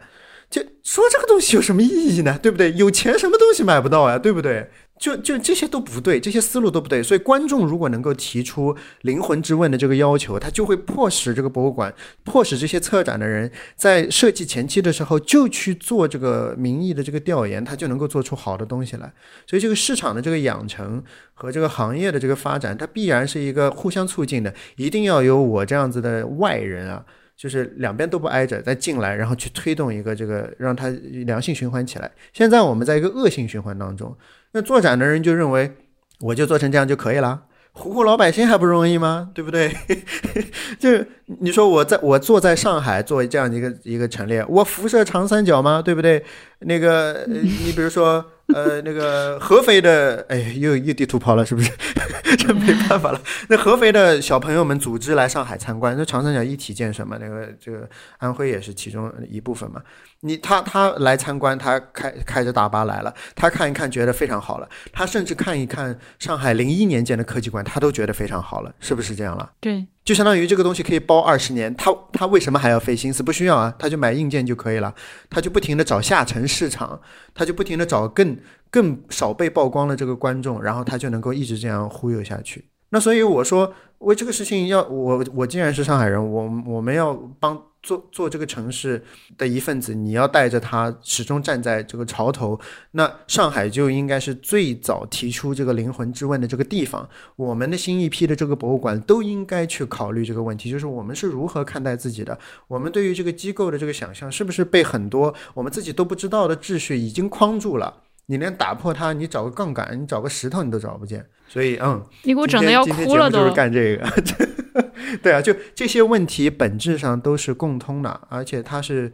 就说这个东西有什么意义呢？对不对？有钱什么东西买不到呀？对不对？就就这些都不对，这些思路都不对，所以观众如果能够提出灵魂之问的这个要求，他就会迫使这个博物馆，迫使这些策展的人在设计前期的时候就去做这个民意的这个调研，他就能够做出好的东西来。所以这个市场的这个养成和这个行业的这个发展，它必然是一个互相促进的，一定要有我这样子的外人啊，就是两边都不挨着再进来，然后去推动一个这个让它良性循环起来。现在我们在一个恶性循环当中。那做展的人就认为，我就做成这样就可以了，糊糊老百姓还不容易吗？对不对？就你说我在我坐在上海做这样一个一个陈列，我辐射长三角吗？对不对？那个 你比如说。呃，那个合肥的，哎，又又地图炮了，是不是？这没办法了。那合肥的小朋友们组织来上海参观，那长三角一体建设嘛，那个这个安徽也是其中一部分嘛。你他他来参观，他开开着大巴来了，他看一看觉得非常好了，他甚至看一看上海零一年建的科技馆，他都觉得非常好了，是不是这样了？
对。
就相当于这个东西可以包二十年，他他为什么还要费心思？不需要啊，他就买硬件就可以了，他就不停的找下沉市场，他就不停的找更更少被曝光的这个观众，然后他就能够一直这样忽悠下去。那所以我说，为这个事情要我我既然是上海人，我我们要帮。做做这个城市的一份子，你要带着他始终站在这个潮头。那上海就应该是最早提出这个灵魂之问的这个地方。我们的新一批的这个博物馆都应该去考虑这个问题，就是我们是如何看待自己的。我们对于这个机构的这个想象，是不是被很多我们自己都不知道的秩序已经框住了？你连打破它，你找个杠杆，你找个石头，你都找不见。所以，嗯，
你给我整的要哭了都。
就是干这个。对啊，就这些问题本质上都是共通的，而且它是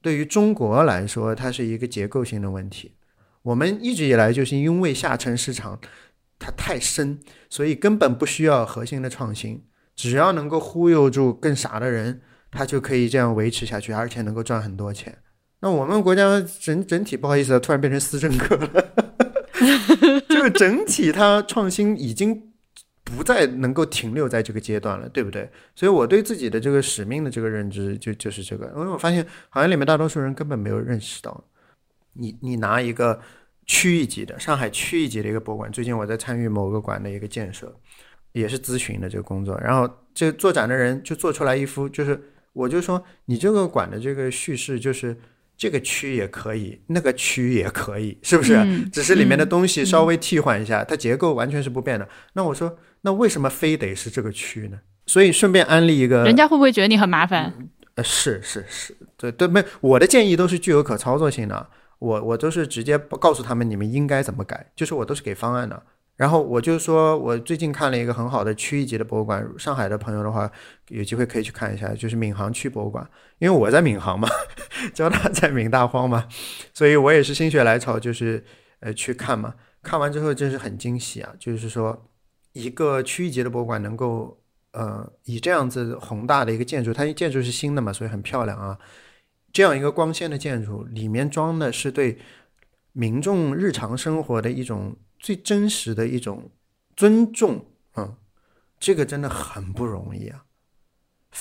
对于中国来说，它是一个结构性的问题。我们一直以来就是因为下沉市场它太深，所以根本不需要核心的创新，只要能够忽悠住更傻的人，他就可以这样维持下去，而且能够赚很多钱。那我们国家整整体不好意思，突然变成思政课了。就是整体它创新已经不再能够停留在这个阶段了，对不对？所以我对自己的这个使命的这个认知就就是这个，因为我发现行业里面大多数人根本没有认识到，你你拿一个区域级的上海区域级的一个博物馆，最近我在参与某个馆的一个建设，也是咨询的这个工作，然后这做展的人就做出来一幅，就是我就说你这个馆的这个叙事就是。这个区也可以，那个区也可以，是不是？只是里面的东西稍微替换一下，它结构完全是不变的。那我说，那为什么非得是这个区呢？所以顺便安利一个，
人家会不会觉得你很麻烦？
呃，是是是，对对，没我的建议都是具有可操作性的，我我都是直接告诉他们你们应该怎么改，就是我都是给方案的。然后我就说，我最近看了一个很好的区域级的博物馆，上海的朋友的话，有机会可以去看一下，就是闵行区博物馆。因为我在闵行嘛，交大在闵大荒嘛，所以我也是心血来潮，就是呃去看嘛。看完之后真是很惊喜啊！就是说，一个区域级的博物馆能够呃以这样子宏大的一个建筑，它建筑是新的嘛，所以很漂亮啊。这样一个光鲜的建筑，里面装的是对民众日常生活的一种。最真实的一种尊重，嗯，这个真的很不容易啊，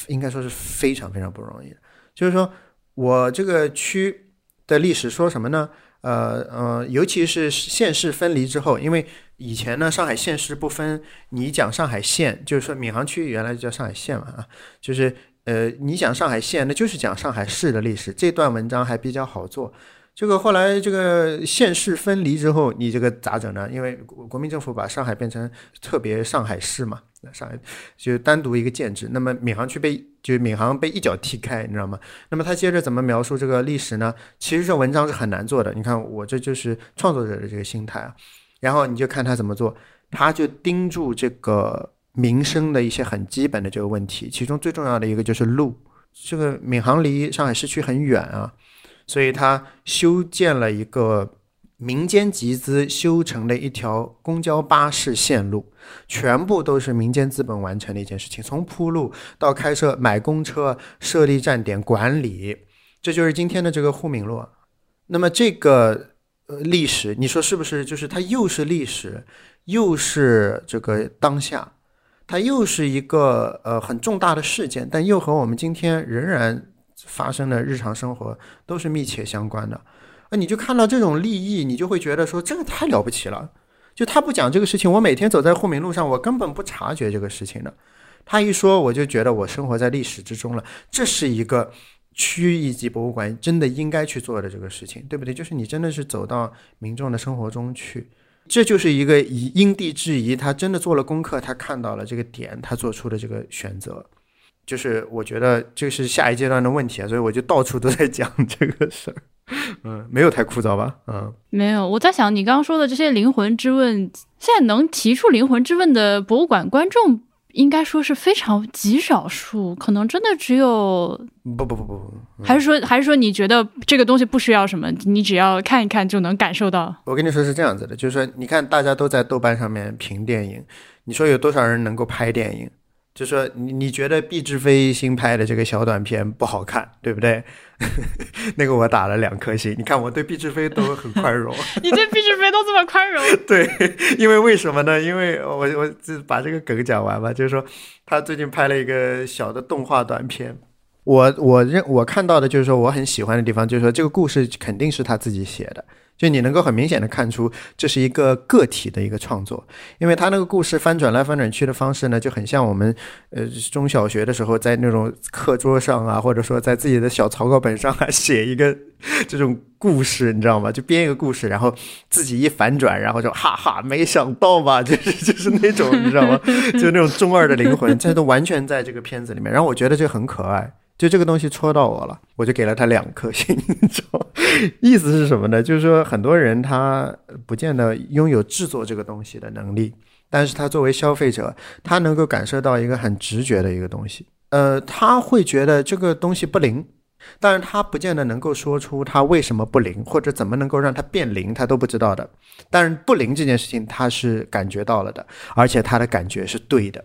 应该说是非常非常不容易。就是说我这个区的历史说什么呢？呃呃，尤其是县市分离之后，因为以前呢上海县市不分，你讲上海县，就是说闵行区原来叫上海县嘛啊，就是呃你讲上海县，那就是讲上海市的历史。这段文章还比较好做。这个后来这个县市分离之后，你这个咋整呢？因为国民政府把上海变成特别上海市嘛，上海就单独一个建制。那么闵行区被就闵行被一脚踢开，你知道吗？那么他接着怎么描述这个历史呢？其实这文章是很难做的。你看我这就是创作者的这个心态啊。然后你就看他怎么做，他就盯住这个民生的一些很基本的这个问题，其中最重要的一个就是路。这个闵行离上海市区很远啊。所以他修建了一个民间集资修成的一条公交巴士线路，全部都是民间资本完成的一件事情，从铺路到开设买公车、设立站点、管理，这就是今天的这个沪闵路。那么这个呃历史，你说是不是？就是它又是历史，又是这个当下，它又是一个呃很重大的事件，但又和我们今天仍然。发生的日常生活都是密切相关的，那你就看到这种利益，你就会觉得说这个太了不起了。就他不讲这个事情，我每天走在沪闵路上，我根本不察觉这个事情的。他一说，我就觉得我生活在历史之中了。这是一个区域级博物馆真的应该去做的这个事情，对不对？就是你真的是走到民众的生活中去，这就是一个以因地制宜，他真的做了功课，他看到了这个点，他做出的这个选择。就是我觉得这是下一阶段的问题啊，所以我就到处都在讲这个事儿，嗯，没有太枯燥吧？嗯，
没有。我在想，你刚刚说的这些灵魂之问，现在能提出灵魂之问的博物馆观众，应该说是非常极少数，可能真的只有
不不不不不，
还是说还是说你觉得这个东西不需要什么，你只要看一看就能感受到？
我跟你说是这样子的，就是说，你看大家都在豆瓣上面评电影，你说有多少人能够拍电影？就说你你觉得毕志飞新拍的这个小短片不好看，对不对？那个我打了两颗星。你看我对毕志飞都很宽容，
你对毕志飞都这么宽容？
对，因为为什么呢？因为我我就把这个梗讲完吧。就是说他最近拍了一个小的动画短片，我我认我看到的就是说我很喜欢的地方，就是说这个故事肯定是他自己写的。就你能够很明显的看出，这是一个个体的一个创作，因为他那个故事翻转来翻转去的方式呢，就很像我们呃中小学的时候在那种课桌上啊，或者说在自己的小草稿本上啊写一个 这种故事，你知道吗？就编一个故事，然后自己一反转，然后就哈哈，没想到吧，就是就是那种你知道吗？就那种中二的灵魂，这都完全在这个片子里面，然后我觉得这很可爱。就这个东西戳到我了，我就给了他两颗星。意思是什么呢？就是说很多人他不见得拥有制作这个东西的能力，但是他作为消费者，他能够感受到一个很直觉的一个东西。呃，他会觉得这个东西不灵，但是他不见得能够说出他为什么不灵，或者怎么能够让它变灵，他都不知道的。但是不灵这件事情，他是感觉到了的，而且他的感觉是对的。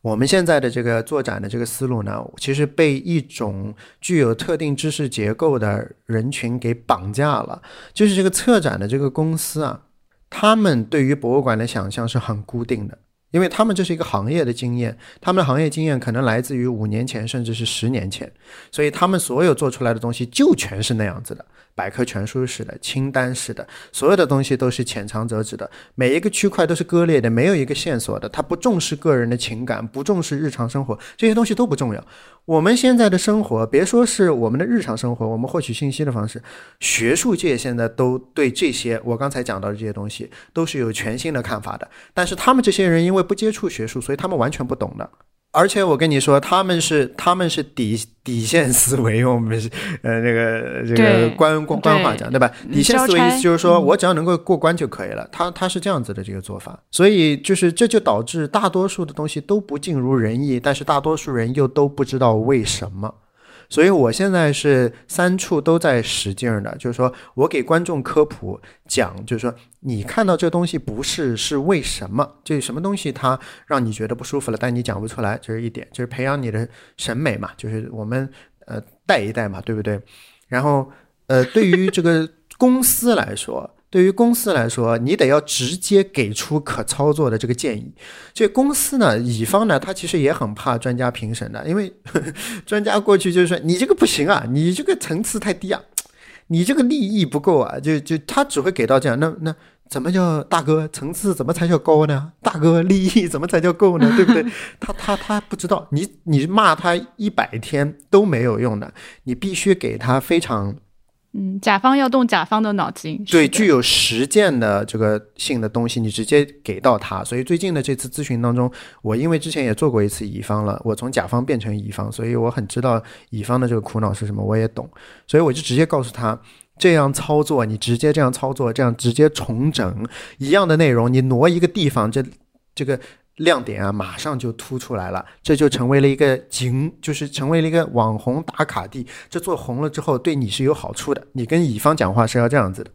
我们现在的这个做展的这个思路呢，其实被一种具有特定知识结构的人群给绑架了。就是这个策展的这个公司啊，他们对于博物馆的想象是很固定的，因为他们这是一个行业的经验，他们的行业经验可能来自于五年前，甚至是十年前，所以他们所有做出来的东西就全是那样子的。百科全书式的、清单式的，所有的东西都是浅尝辄止的，每一个区块都是割裂的，没有一个线索的。他不重视个人的情感，不重视日常生活，这些东西都不重要。我们现在的生活，别说是我们的日常生活，我们获取信息的方式，学术界现在都对这些我刚才讲到的这些东西都是有全新的看法的。但是他们这些人因为不接触学术，所以他们完全不懂的。而且我跟你说，他们是他们是底底线思维，我们是呃那个这个官官官话讲对吧？底线思维意思就是说我只要能够过关就可以了。他他是这样子的这个做法，所以就是这就导致大多数的东西都不尽如人意，但是大多数人又都不知道为什么。所以我现在是三处都在使劲的，就是说我给观众科普讲，就是说你看到这东西不是是为什么，就什么东西它让你觉得不舒服了，但你讲不出来，这是一点，就是培养你的审美嘛，就是我们呃带一带嘛，对不对？然后呃，对于这个公司来说。对于公司来说，你得要直接给出可操作的这个建议。这公司呢，乙方呢，他其实也很怕专家评审的，因为 专家过去就是说你这个不行啊，你这个层次太低啊，你这个利益不够啊，就就他只会给到这样。那那怎么叫大哥层次怎么才叫高呢？大哥利益怎么才叫够呢？对不对？他他他不知道，你你骂他一百天都没有用的，你必须给他非常。
嗯，甲方要动甲方的脑筋，
对，具有实践的这个性的东西，你直接给到他。所以最近的这次咨询当中，我因为之前也做过一次乙方了，我从甲方变成乙方，所以我很知道乙方的这个苦恼是什么，我也懂。所以我就直接告诉他，这样操作，你直接这样操作，这样直接重整一样的内容，你挪一个地方，这这个。亮点啊，马上就突出来了，这就成为了一个景，就是成为了一个网红打卡地。这做红了之后，对你是有好处的。你跟乙方讲话是要这样子的，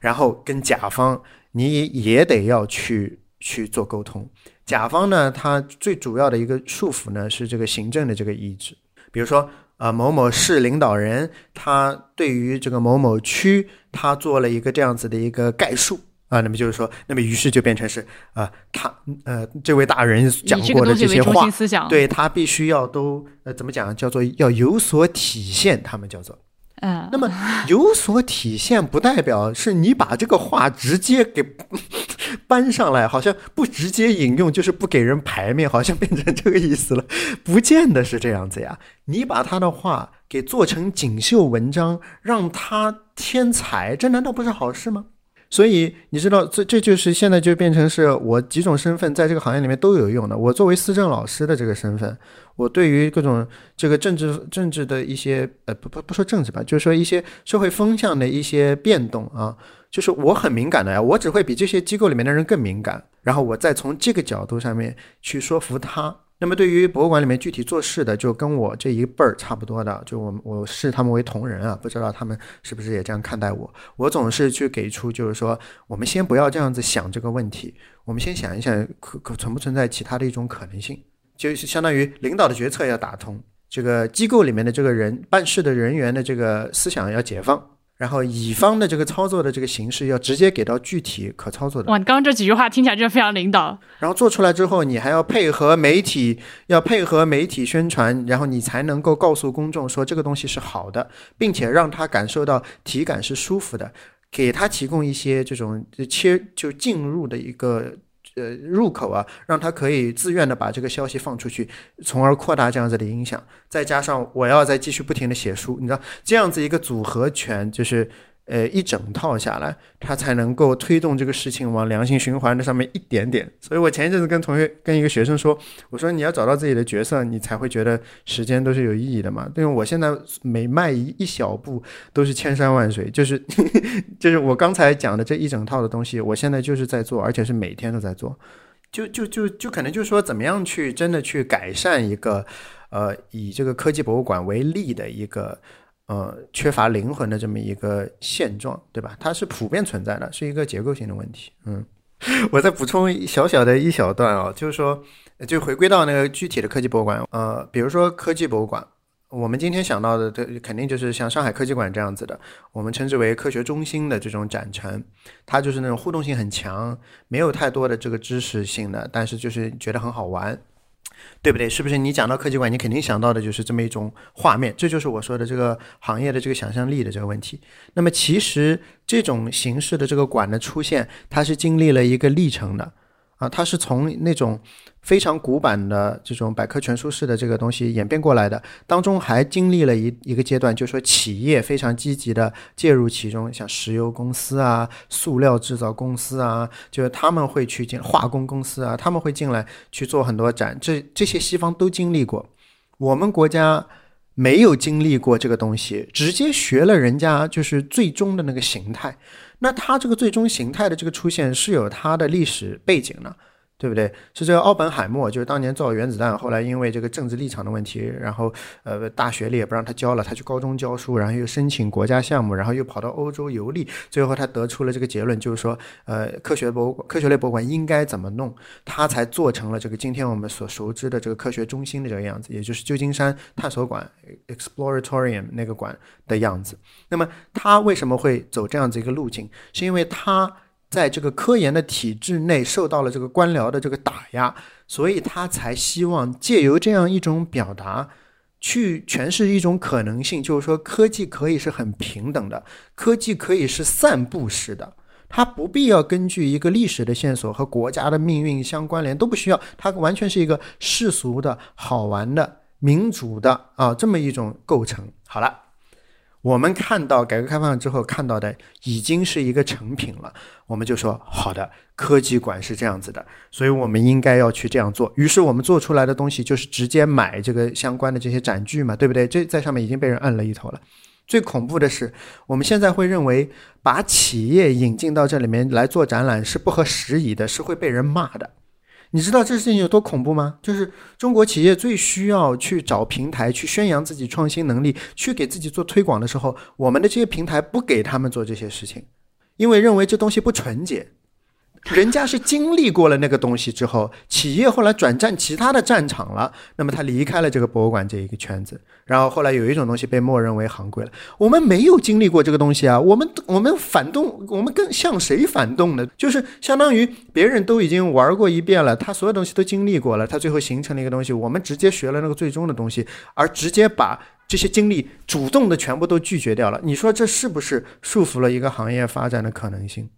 然后跟甲方你也得要去去做沟通。甲方呢，他最主要的一个束缚呢是这个行政的这个意志。比如说，呃，某某市领导人他对于这个某某区，他做了一个这样子的一个概述。啊，那么就是说，那么于是就变成是啊，他呃，这位大人讲过的这些话，对他必须要都呃怎么讲，叫做要有所体现，他们叫做
嗯，
那么有所体现不代表是你把这个话直接给 搬上来，好像不直接引用就是不给人排面，好像变成这个意思了，不见得是这样子呀。你把他的话给做成锦绣文章，让他添彩，这难道不是好事吗？所以你知道，这这就是现在就变成是我几种身份在这个行业里面都有用的。我作为思政老师的这个身份，我对于各种这个政治政治的一些呃不不不说政治吧，就是说一些社会风向的一些变动啊，就是我很敏感的呀。我只会比这些机构里面的人更敏感，然后我再从这个角度上面去说服他。那么对于博物馆里面具体做事的，就跟我这一辈儿差不多的，就我我视他们为同仁啊，不知道他们是不是也这样看待我。我总是去给出，就是说，我们先不要这样子想这个问题，我们先想一想，可可存不存在其他的一种可能性，就是相当于领导的决策要打通，这个机构里面的这个人办事的人员的这个思想要解放。然后乙方的这个操作的这个形式要直接给到具体可操作的。
哇，你刚刚这几句话听起来就非常领导。
然后做出来之后，你还要配合媒体，要配合媒体宣传，然后你才能够告诉公众说这个东西是好的，并且让他感受到体感是舒服的，给他提供一些这种切就进入的一个。呃，入口啊，让他可以自愿的把这个消息放出去，从而扩大这样子的影响。再加上我要再继续不停的写书，你知道，这样子一个组合拳就是。呃，一整套下来，它才能够推动这个事情往良性循环的上面一点点。所以我前一阵子跟同学、跟一个学生说，我说你要找到自己的角色，你才会觉得时间都是有意义的嘛。因为我现在每迈一一小步都是千山万水，就是 就是我刚才讲的这一整套的东西，我现在就是在做，而且是每天都在做。就就就就可能就是说，怎么样去真的去改善一个呃以这个科技博物馆为例的一个。呃，缺乏灵魂的这么一个现状，对吧？它是普遍存在的，是一个结构性的问题。嗯，我再补充小小的一小段啊，就是说，就回归到那个具体的科技博物馆。呃，比如说科技博物馆，我们今天想到的，这肯定就是像上海科技馆这样子的，我们称之为科学中心的这种展陈，它就是那种互动性很强，没有太多的这个知识性的，但是就是觉得很好玩，对不对？是不是？你讲到科技馆，你肯定想到的就是这么一种画面，这就是我说的这个行业的这个想象力的这个问题。那么其实这种形式的这个馆的出现，它是经历了一个历程的。啊，它是从那种非常古板的这种百科全书式的这个东西演变过来的，当中还经历了一一个阶段，就是说企业非常积极的介入其中，像石油公司啊、塑料制造公司啊，就是他们会去进化工公司啊，他们会进来去做很多展，这这些西方都经历过，我们国家没有经历过这个东西，直接学了人家就是最终的那个形态。那它这个最终形态的这个出现是有它的历史背景的。对不对？是这个奥本海默，就是当年造原子弹，后来因为这个政治立场的问题，然后呃大学里也不让他教了，他去高中教书，然后又申请国家项目，然后又跑到欧洲游历，最后他得出了这个结论，就是说呃科学博物馆、科学类博物馆应该怎么弄，他才做成了这个今天我们所熟知的这个科学中心的这个样子，也就是旧金山探索馆 （Exploratorium） 那个馆的样子。那么他为什么会走这样子一个路径？是因为他。在这个科研的体制内受到了这个官僚的这个打压，所以他才希望借由这样一种表达，去诠释一种可能性，就是说科技可以是很平等的，科技可以是散布式的，它不必要根据一个历史的线索和国家的命运相关联，都不需要，它完全是一个世俗的好玩的民主的啊这么一种构成。好了。我们看到改革开放之后看到的已经是一个成品了，我们就说好的，科技馆是这样子的，所以我们应该要去这样做。于是我们做出来的东西就是直接买这个相关的这些展具嘛，对不对？这在上面已经被人摁了一头了。最恐怖的是，我们现在会认为把企业引进到这里面来做展览是不合时宜的，是会被人骂的。你知道这事情有多恐怖吗？就是中国企业最需要去找平台去宣扬自己创新能力，去给自己做推广的时候，我们的这些平台不给他们做这些事情，因为认为这东西不纯洁。人家是经历过了那个东西之后，企业后来转战其他的战场了，那么他离开了这个博物馆这一个圈子，然后后来有一种东西被默认为行规了。我们没有经历过这个东西啊，我们我们反动，我们跟向谁反动呢？就是相当于别人都已经玩过一遍了，他所有东西都经历过了，他最后形成了一个东西，我们直接学了那个最终的东西，而直接把这些经历主动的全部都拒绝掉了。你说这是不是束缚了一个行业发展的可能性？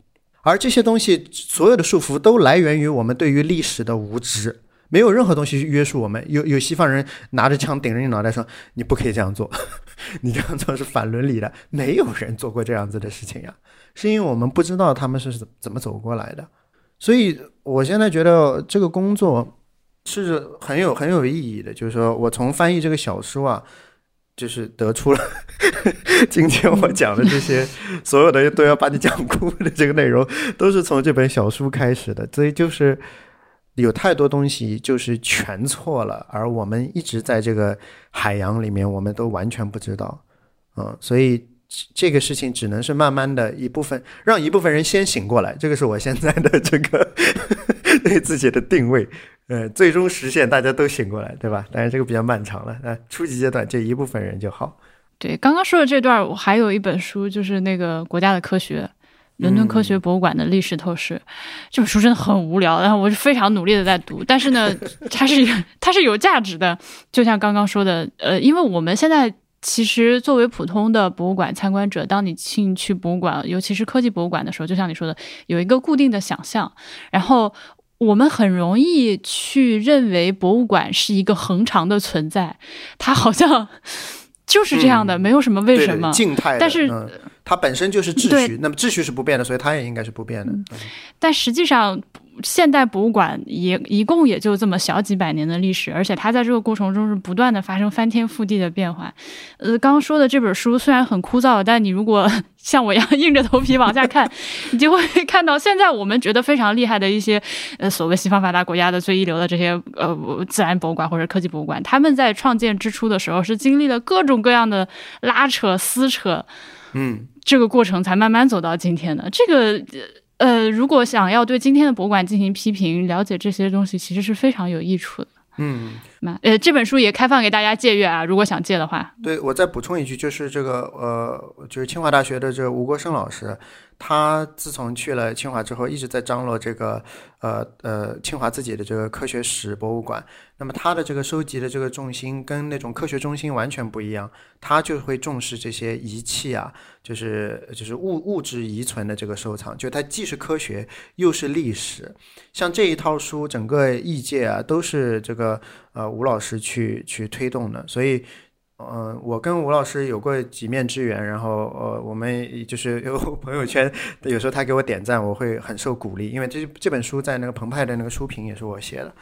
而这些东西，所有的束缚都来源于我们对于历史的无知，没有任何东西约束我们。有有西方人拿着枪顶着你脑袋说：“你不可以这样做，你这样做是反伦理的。”没有人做过这样子的事情呀，是因为我们不知道他们是怎怎么走过来的。所以我现在觉得这个工作是很有很有意义的，就是说我从翻译这个小说啊。就是得出了今天我讲的这些，所有的都要把你讲哭的这个内容，都是从这本小书开始的。所以就是有太多东西就是全错了，而我们一直在这个海洋里面，我们都完全不知道。嗯，所以这个事情只能是慢慢的一部分，让一部分人先醒过来。这个是我现在的这个 对自己的定位。呃，最终实现大家都醒过来，对吧？但是这个比较漫长了。呃，初级阶段这一部分人就好。
对，刚刚说的这段，我还有一本书，就是那个《国家的科学》，伦敦科学博物馆的历史透视。这本书真的很无聊，然后我是非常努力的在读。但是呢，它是它是有价值的。就像刚刚说的，呃，因为我们现在其实作为普通的博物馆参观者，当你进去博物馆，尤其是科技博物馆的时候，就像你说的，有一个固定的想象，然后。我们很容易去认为博物馆是一个恒常的存在，它好像 就是这样的，没有什么为什么
静态，
但是
它本身就是秩序，那么秩序是不变的，所以它也应该是不变的。
但实际上。现代博物馆也一共也就这么小几百年的历史，而且它在这个过程中是不断的发生翻天覆地的变化。呃，刚刚说的这本书虽然很枯燥，但你如果像我一样硬着头皮往下看，你就会看到现在我们觉得非常厉害的一些呃所谓西方发达国家的最一流的这些呃自然博物馆或者科技博物馆，他们在创建之初的时候是经历了各种各样的拉扯撕扯，
嗯，
这个过程才慢慢走到今天的这个。呃，如果想要对今天的博物馆进行批评，了解这些东西其实是非常有益处的。
嗯，
那呃，这本书也开放给大家借阅啊，如果想借的话。
对，我再补充一句，就是这个呃，就是清华大学的这个吴国生老师，他自从去了清华之后，一直在张罗这个呃呃清华自己的这个科学史博物馆。那么他的这个收集的这个重心跟那种科学中心完全不一样，他就会重视这些仪器啊，就是就是物物质遗存的这个收藏，就它既是科学又是历史。像这一套书，整个译介啊都是这个呃吴老师去去推动的，所以。嗯，我跟吴老师有过几面之缘，然后呃，我们就是有朋友圈，有时候他给我点赞，我会很受鼓励，因为这这本书在那个澎湃的那个书评也是我写的，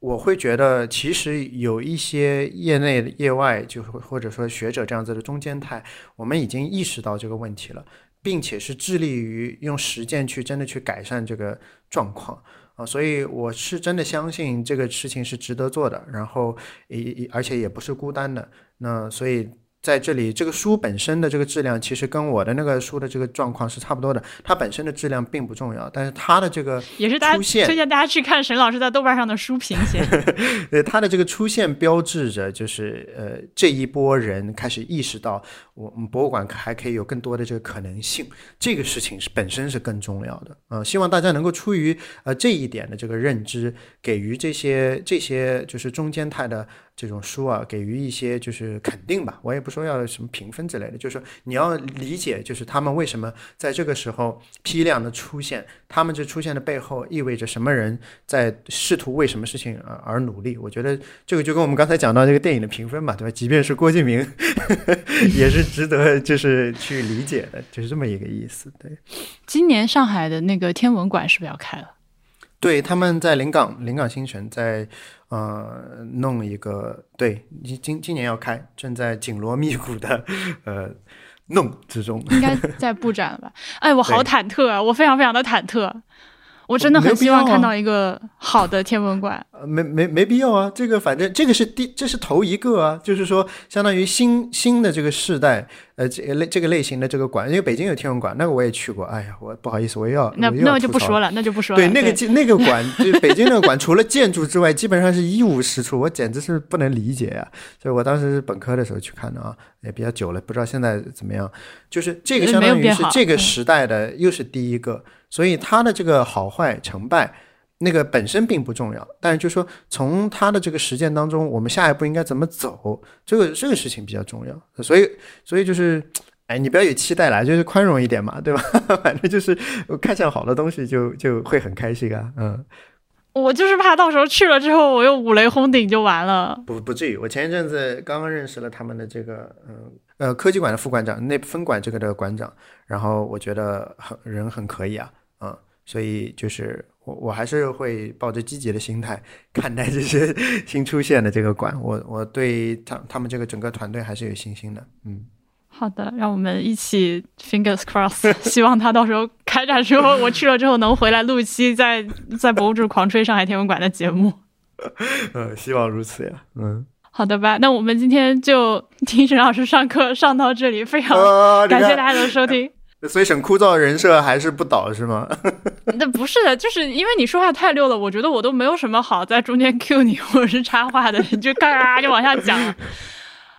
我会觉得其实有一些业内业外，就是或者说学者这样子的中间态，我们已经意识到这个问题了，并且是致力于用实践去真的去改善这个状况。啊，所以我是真的相信这个事情是值得做的，然后也也而且也不是孤单的。那所以。在这里，这个书本身的这个质量其实跟我的那个书的这个状况是差不多的。它本身的质量并不重要，但是它的这个
也是大家推荐大家去看沈老师在豆瓣上的书评写。
对，它的这个出现标志着就是呃这一波人开始意识到，我们博物馆还可以有更多的这个可能性。这个事情是本身是更重要的。呃，希望大家能够出于呃这一点的这个认知，给予这些这些就是中间态的。这种书啊，给予一些就是肯定吧，我也不说要什么评分之类的，就是说你要理解，就是他们为什么在这个时候批量的出现，他们这出现的背后意味着什么人在试图为什么事情而而努力。我觉得这个就跟我们刚才讲到这个电影的评分嘛，对吧？即便是郭敬明，也是值得就是去理解的，就是这么一个意思。对，
今年上海的那个天文馆是不是要开了？
对，他们在临港临港新城在。呃，弄一个对，今今年要开，正在紧锣密鼓的呃弄之中，
应该在布展了吧？哎，我好忐忑啊，我非常非常的忐忑，我真的很希望看到一个好的天文馆。
呃，没没没必要啊，这个反正这个是第这是头一个啊，就是说相当于新新的这个世代。呃，这类这个类型的这个馆，因为北京有天文馆，那个我也去过。哎呀，我不好意思，我又要
那那就不说了，那就不说了。
对，那个那个馆，就北京那个馆，除了建筑之外，基本上是一无是处，我简直是不能理解呀。所以我当时是本科的时候去看的啊，也比较久了，不知道现在怎么样。就是这个相当于是这个时代的又是第一个，所以它的这个好坏成败。那个本身并不重要，但是就说从他的这个实践当中，我们下一步应该怎么走，这个这个事情比较重要。所以，所以就是，哎，你不要有期待啦，就是宽容一点嘛，对吧？反正就是看上好的东西就就会很开心啊。嗯，
我就是怕到时候去了之后，我又五雷轰顶就完了。
不不至于，我前一阵子刚刚认识了他们的这个嗯呃科技馆的副馆长，那分馆这个的馆长，然后我觉得很人很可以啊，嗯，所以就是。我我还是会抱着积极的心态看待这些 新出现的这个馆，我我对他他们这个整个团队还是有信心的。嗯，
好的，让我们一起 fingers cross，希望他到时候开展之后，我去了之后能回来录一期在在博物志狂吹上海天文馆的节目。
呃，希望如此呀。嗯，
好的吧，那我们今天就听沈老师上课上到这里，非常感谢大家的收听。
所以，沈枯燥人设还是不倒是吗？
那不是的，就是因为你说话太溜了，我觉得我都没有什么好在中间 Q 你或者是插话的，你就嘎就往下讲。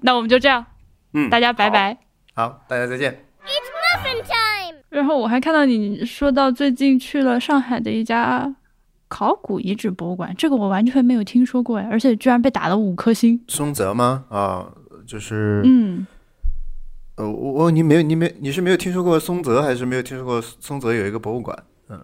那我们就这样，
嗯，
大家拜拜。
好，大家再见。
It's muffin time。然后我还看到你说到最近去了上海的一家考古遗址博物馆，这个我完全没有听说过哎，而且居然被打了五颗星。
松泽吗？啊，就是
嗯。
呃，我我你没有你没你是没有听说过松泽，还是没有听说过松泽有一个博物馆？嗯，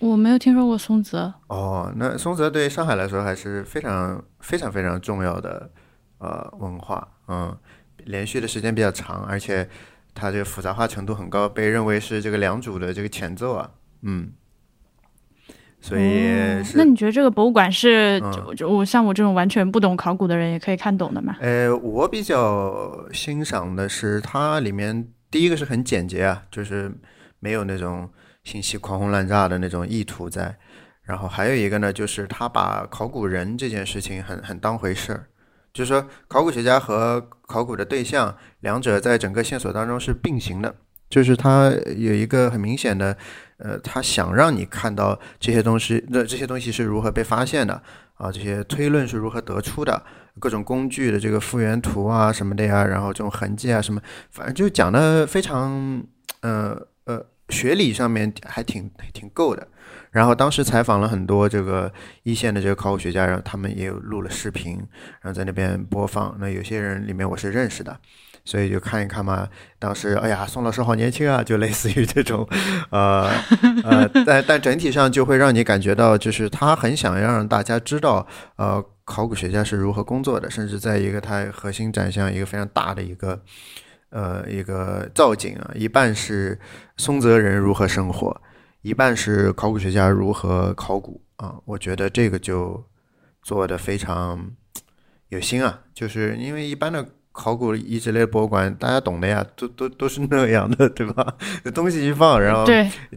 我没有听说过松泽。
哦，那松泽对上海来说还是非常非常非常重要的呃文化，嗯，连续的时间比较长，而且它这个复杂化程度很高，被认为是这个良渚的这个前奏啊，嗯。所以，
那你觉得这个博物馆是就就我像我这种完全不懂考古的人也可以看懂的吗？
呃，我比较欣赏的是它里面第一个是很简洁啊，就是没有那种信息狂轰滥炸的那种意图在。然后还有一个呢，就是他把考古人这件事情很很当回事儿，就是说考古学家和考古的对象两者在整个线索当中是并行的。就是他有一个很明显的，呃，他想让你看到这些东西，那这些东西是如何被发现的啊，这些推论是如何得出的，各种工具的这个复原图啊什么的呀，然后这种痕迹啊什么，反正就讲的非常，呃呃，学理上面还挺挺够的。然后当时采访了很多这个一线的这个考古学家，然后他们也有录了视频，然后在那边播放。那有些人里面我是认识的，所以就看一看嘛。当时哎呀，宋老师好年轻啊，就类似于这种，呃呃，但但整体上就会让你感觉到，就是他很想要让大家知道，呃，考古学家是如何工作的，甚至在一个他核心展现一个非常大的一个，呃，一个造景啊，一半是松泽人如何生活。一半是考古学家如何考古啊？我觉得这个就做的非常有心啊，就是因为一般的考古遗址类博物馆，大家懂的呀，都都都是那样的，对吧？东西一放，然后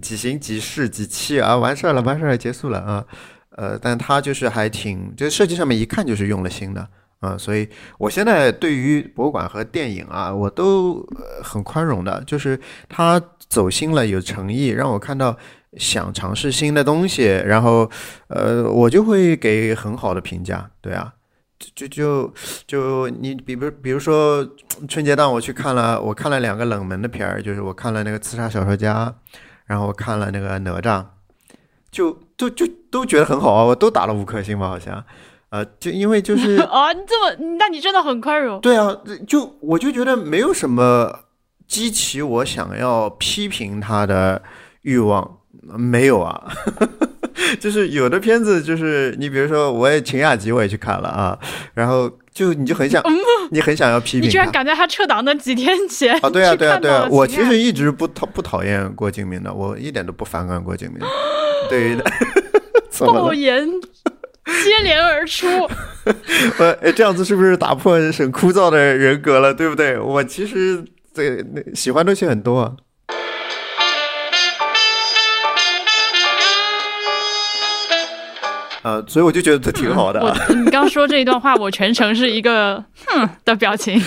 几行几式几期啊，完事儿了，完事儿了，结束了啊。呃，但他就是还挺，就设计上面一看就是用了心的啊，所以我现在对于博物馆和电影啊，我都很宽容的，就是他走心了，有诚意，让我看到。想尝试新的东西，然后，呃，我就会给很好的评价。对啊，就就就你，比如比如说春节档我去看了，我看了两个冷门的片儿，就是我看了那个《刺杀小说家》，然后我看了那个哪吒，就都就都觉得很好啊，我都打了五颗星吧，好像，呃，就因为就是
啊，你这么，那你真的很宽容。
对啊，就我就觉得没有什么激起我想要批评他的欲望。没有啊，就是有的片子，就是你比如说，我也秦雅集我也去看了啊，然后就你就很想，你很想要批评，
你居然赶在他撤档的几天前
啊？对啊，对啊，对啊，我其实一直不讨不讨厌郭敬明的，我一点都不反感郭敬明，对的，
暴言接连而出，
呃，哎，这样子是不是打破很枯燥的人格了？对不对？我其实对喜欢东西很多。啊。呃，所以我就觉得这挺好的。
你刚说这一段话，我全程是一个哼的表情。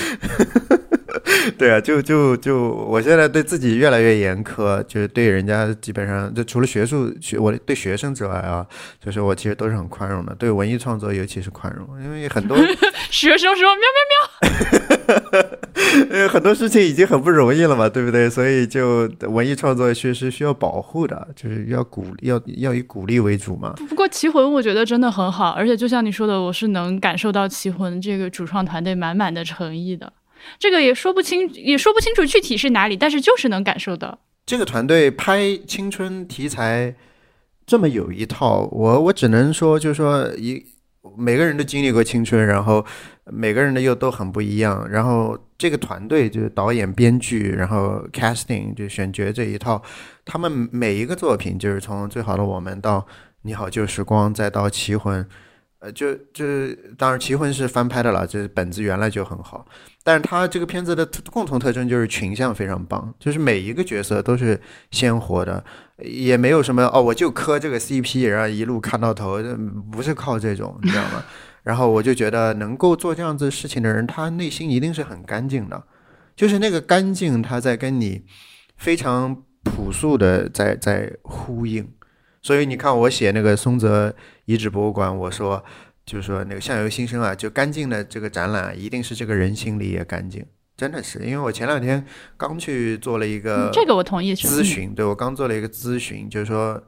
对啊，就就就，我现在对自己越来越严苛，就是对人家基本上，就除了学术学，我对学生之外啊，就是我其实都是很宽容的，对文艺创作尤其是宽容，因为很多
学生说喵
喵喵，呃，很多事情已经很不容易了嘛，对不对？所以就文艺创作确实需要保护的，就是要鼓励，要要以鼓励为主嘛。
不过棋魂我觉得真的很好，而且就像你说的，我是能感受到棋魂这个主创团队满满的诚意的。这个也说不清，也说不清楚具体是哪里，但是就是能感受到
这个团队拍青春题材这么有一套。我我只能说，就是说一每个人都经历过青春，然后每个人的又都很不一样。然后这个团队就是导演、编剧，然后 casting 就选角这一套，他们每一个作品就是从《最好的我们》到《你好旧时光》，再到《奇魂》。呃，就就当然，《奇魂》是翻拍的了，这本子原来就很好。但是它这个片子的共同特征就是群像非常棒，就是每一个角色都是鲜活的，也没有什么哦，我就磕这个 CP，然后一路看到头，不是靠这种，你知道吗？然后我就觉得能够做这样子事情的人，他内心一定是很干净的，就是那个干净，他在跟你非常朴素的在在呼应。所以你看，我写那个松泽遗址博物馆，我说就是说那个相由心生啊，就干净的这个展览，一定是这个人心里也干净，真的是。因为我前两天刚去做了一个
这个我同意
咨询，对我刚做了一个咨询，就是说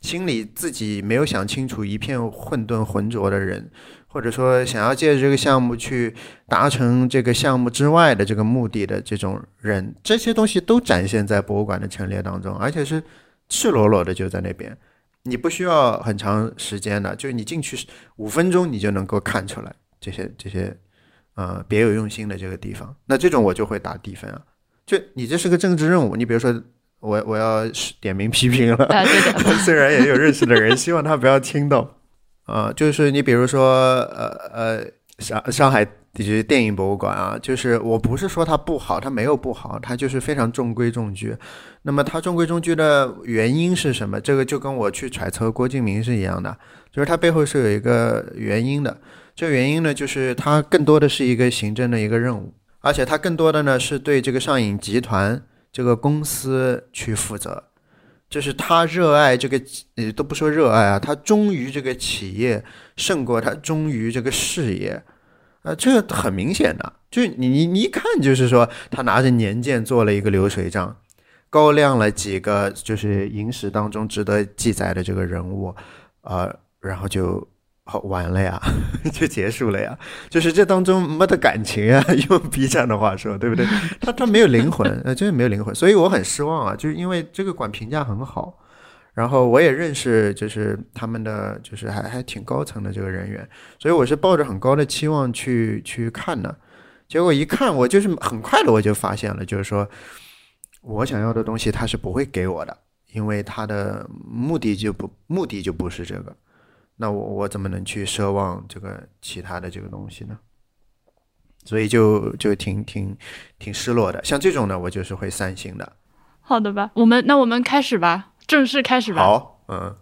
心里自己没有想清楚，一片混沌浑浊的人，或者说想要借着这个项目去达成这个项目之外的这个目的的这种人，这些东西都展现在博物馆的陈列当中，而且是。赤裸裸的就在那边，你不需要很长时间的，就是你进去五分钟，你就能够看出来这些这些，呃，别有用心的这个地方。那这种我就会打低分啊。就你这是个政治任务，你比如说我我要点名批评了，虽然也有认识的人，希望他不要听到。啊，就是你比如说，呃呃，上上海。就是电影博物馆啊，就是我不是说它不好，它没有不好，它就是非常中规中矩。那么它中规中矩的原因是什么？这个就跟我去揣测郭敬明是一样的，就是它背后是有一个原因的。这原因呢，就是它更多的是一个行政的一个任务，而且它更多的呢是对这个上影集团这个公司去负责，就是他热爱这个，呃，都不说热爱啊，他忠于这个企业胜过他忠于这个事业，啊，这个很明显的，就你你你一看就是说他拿着年鉴做了一个流水账，高亮了几个就是影史当中值得记载的这个人物，啊，然后就。好完了呀，就结束了呀，就是这当中没得感情啊，用 B 站的话说，对不对？他他没有灵魂，呃，真的没有灵魂，所以我很失望啊，就是因为这个馆评价很好，然后我也认识，就是他们的就是还还挺高层的这个人员，所以我是抱着很高的期望去去看的，结果一看，我就是很快的我就发现了，就是说我想要的东西他是不会给我的，因为他的目的就不目的就不是这个。那我我怎么能去奢望这个其他的这个东西呢？所以就就挺挺挺失落的。像这种呢，我就是会三星的。
好的吧，我们那我们开始吧，正式开始吧。
好，嗯。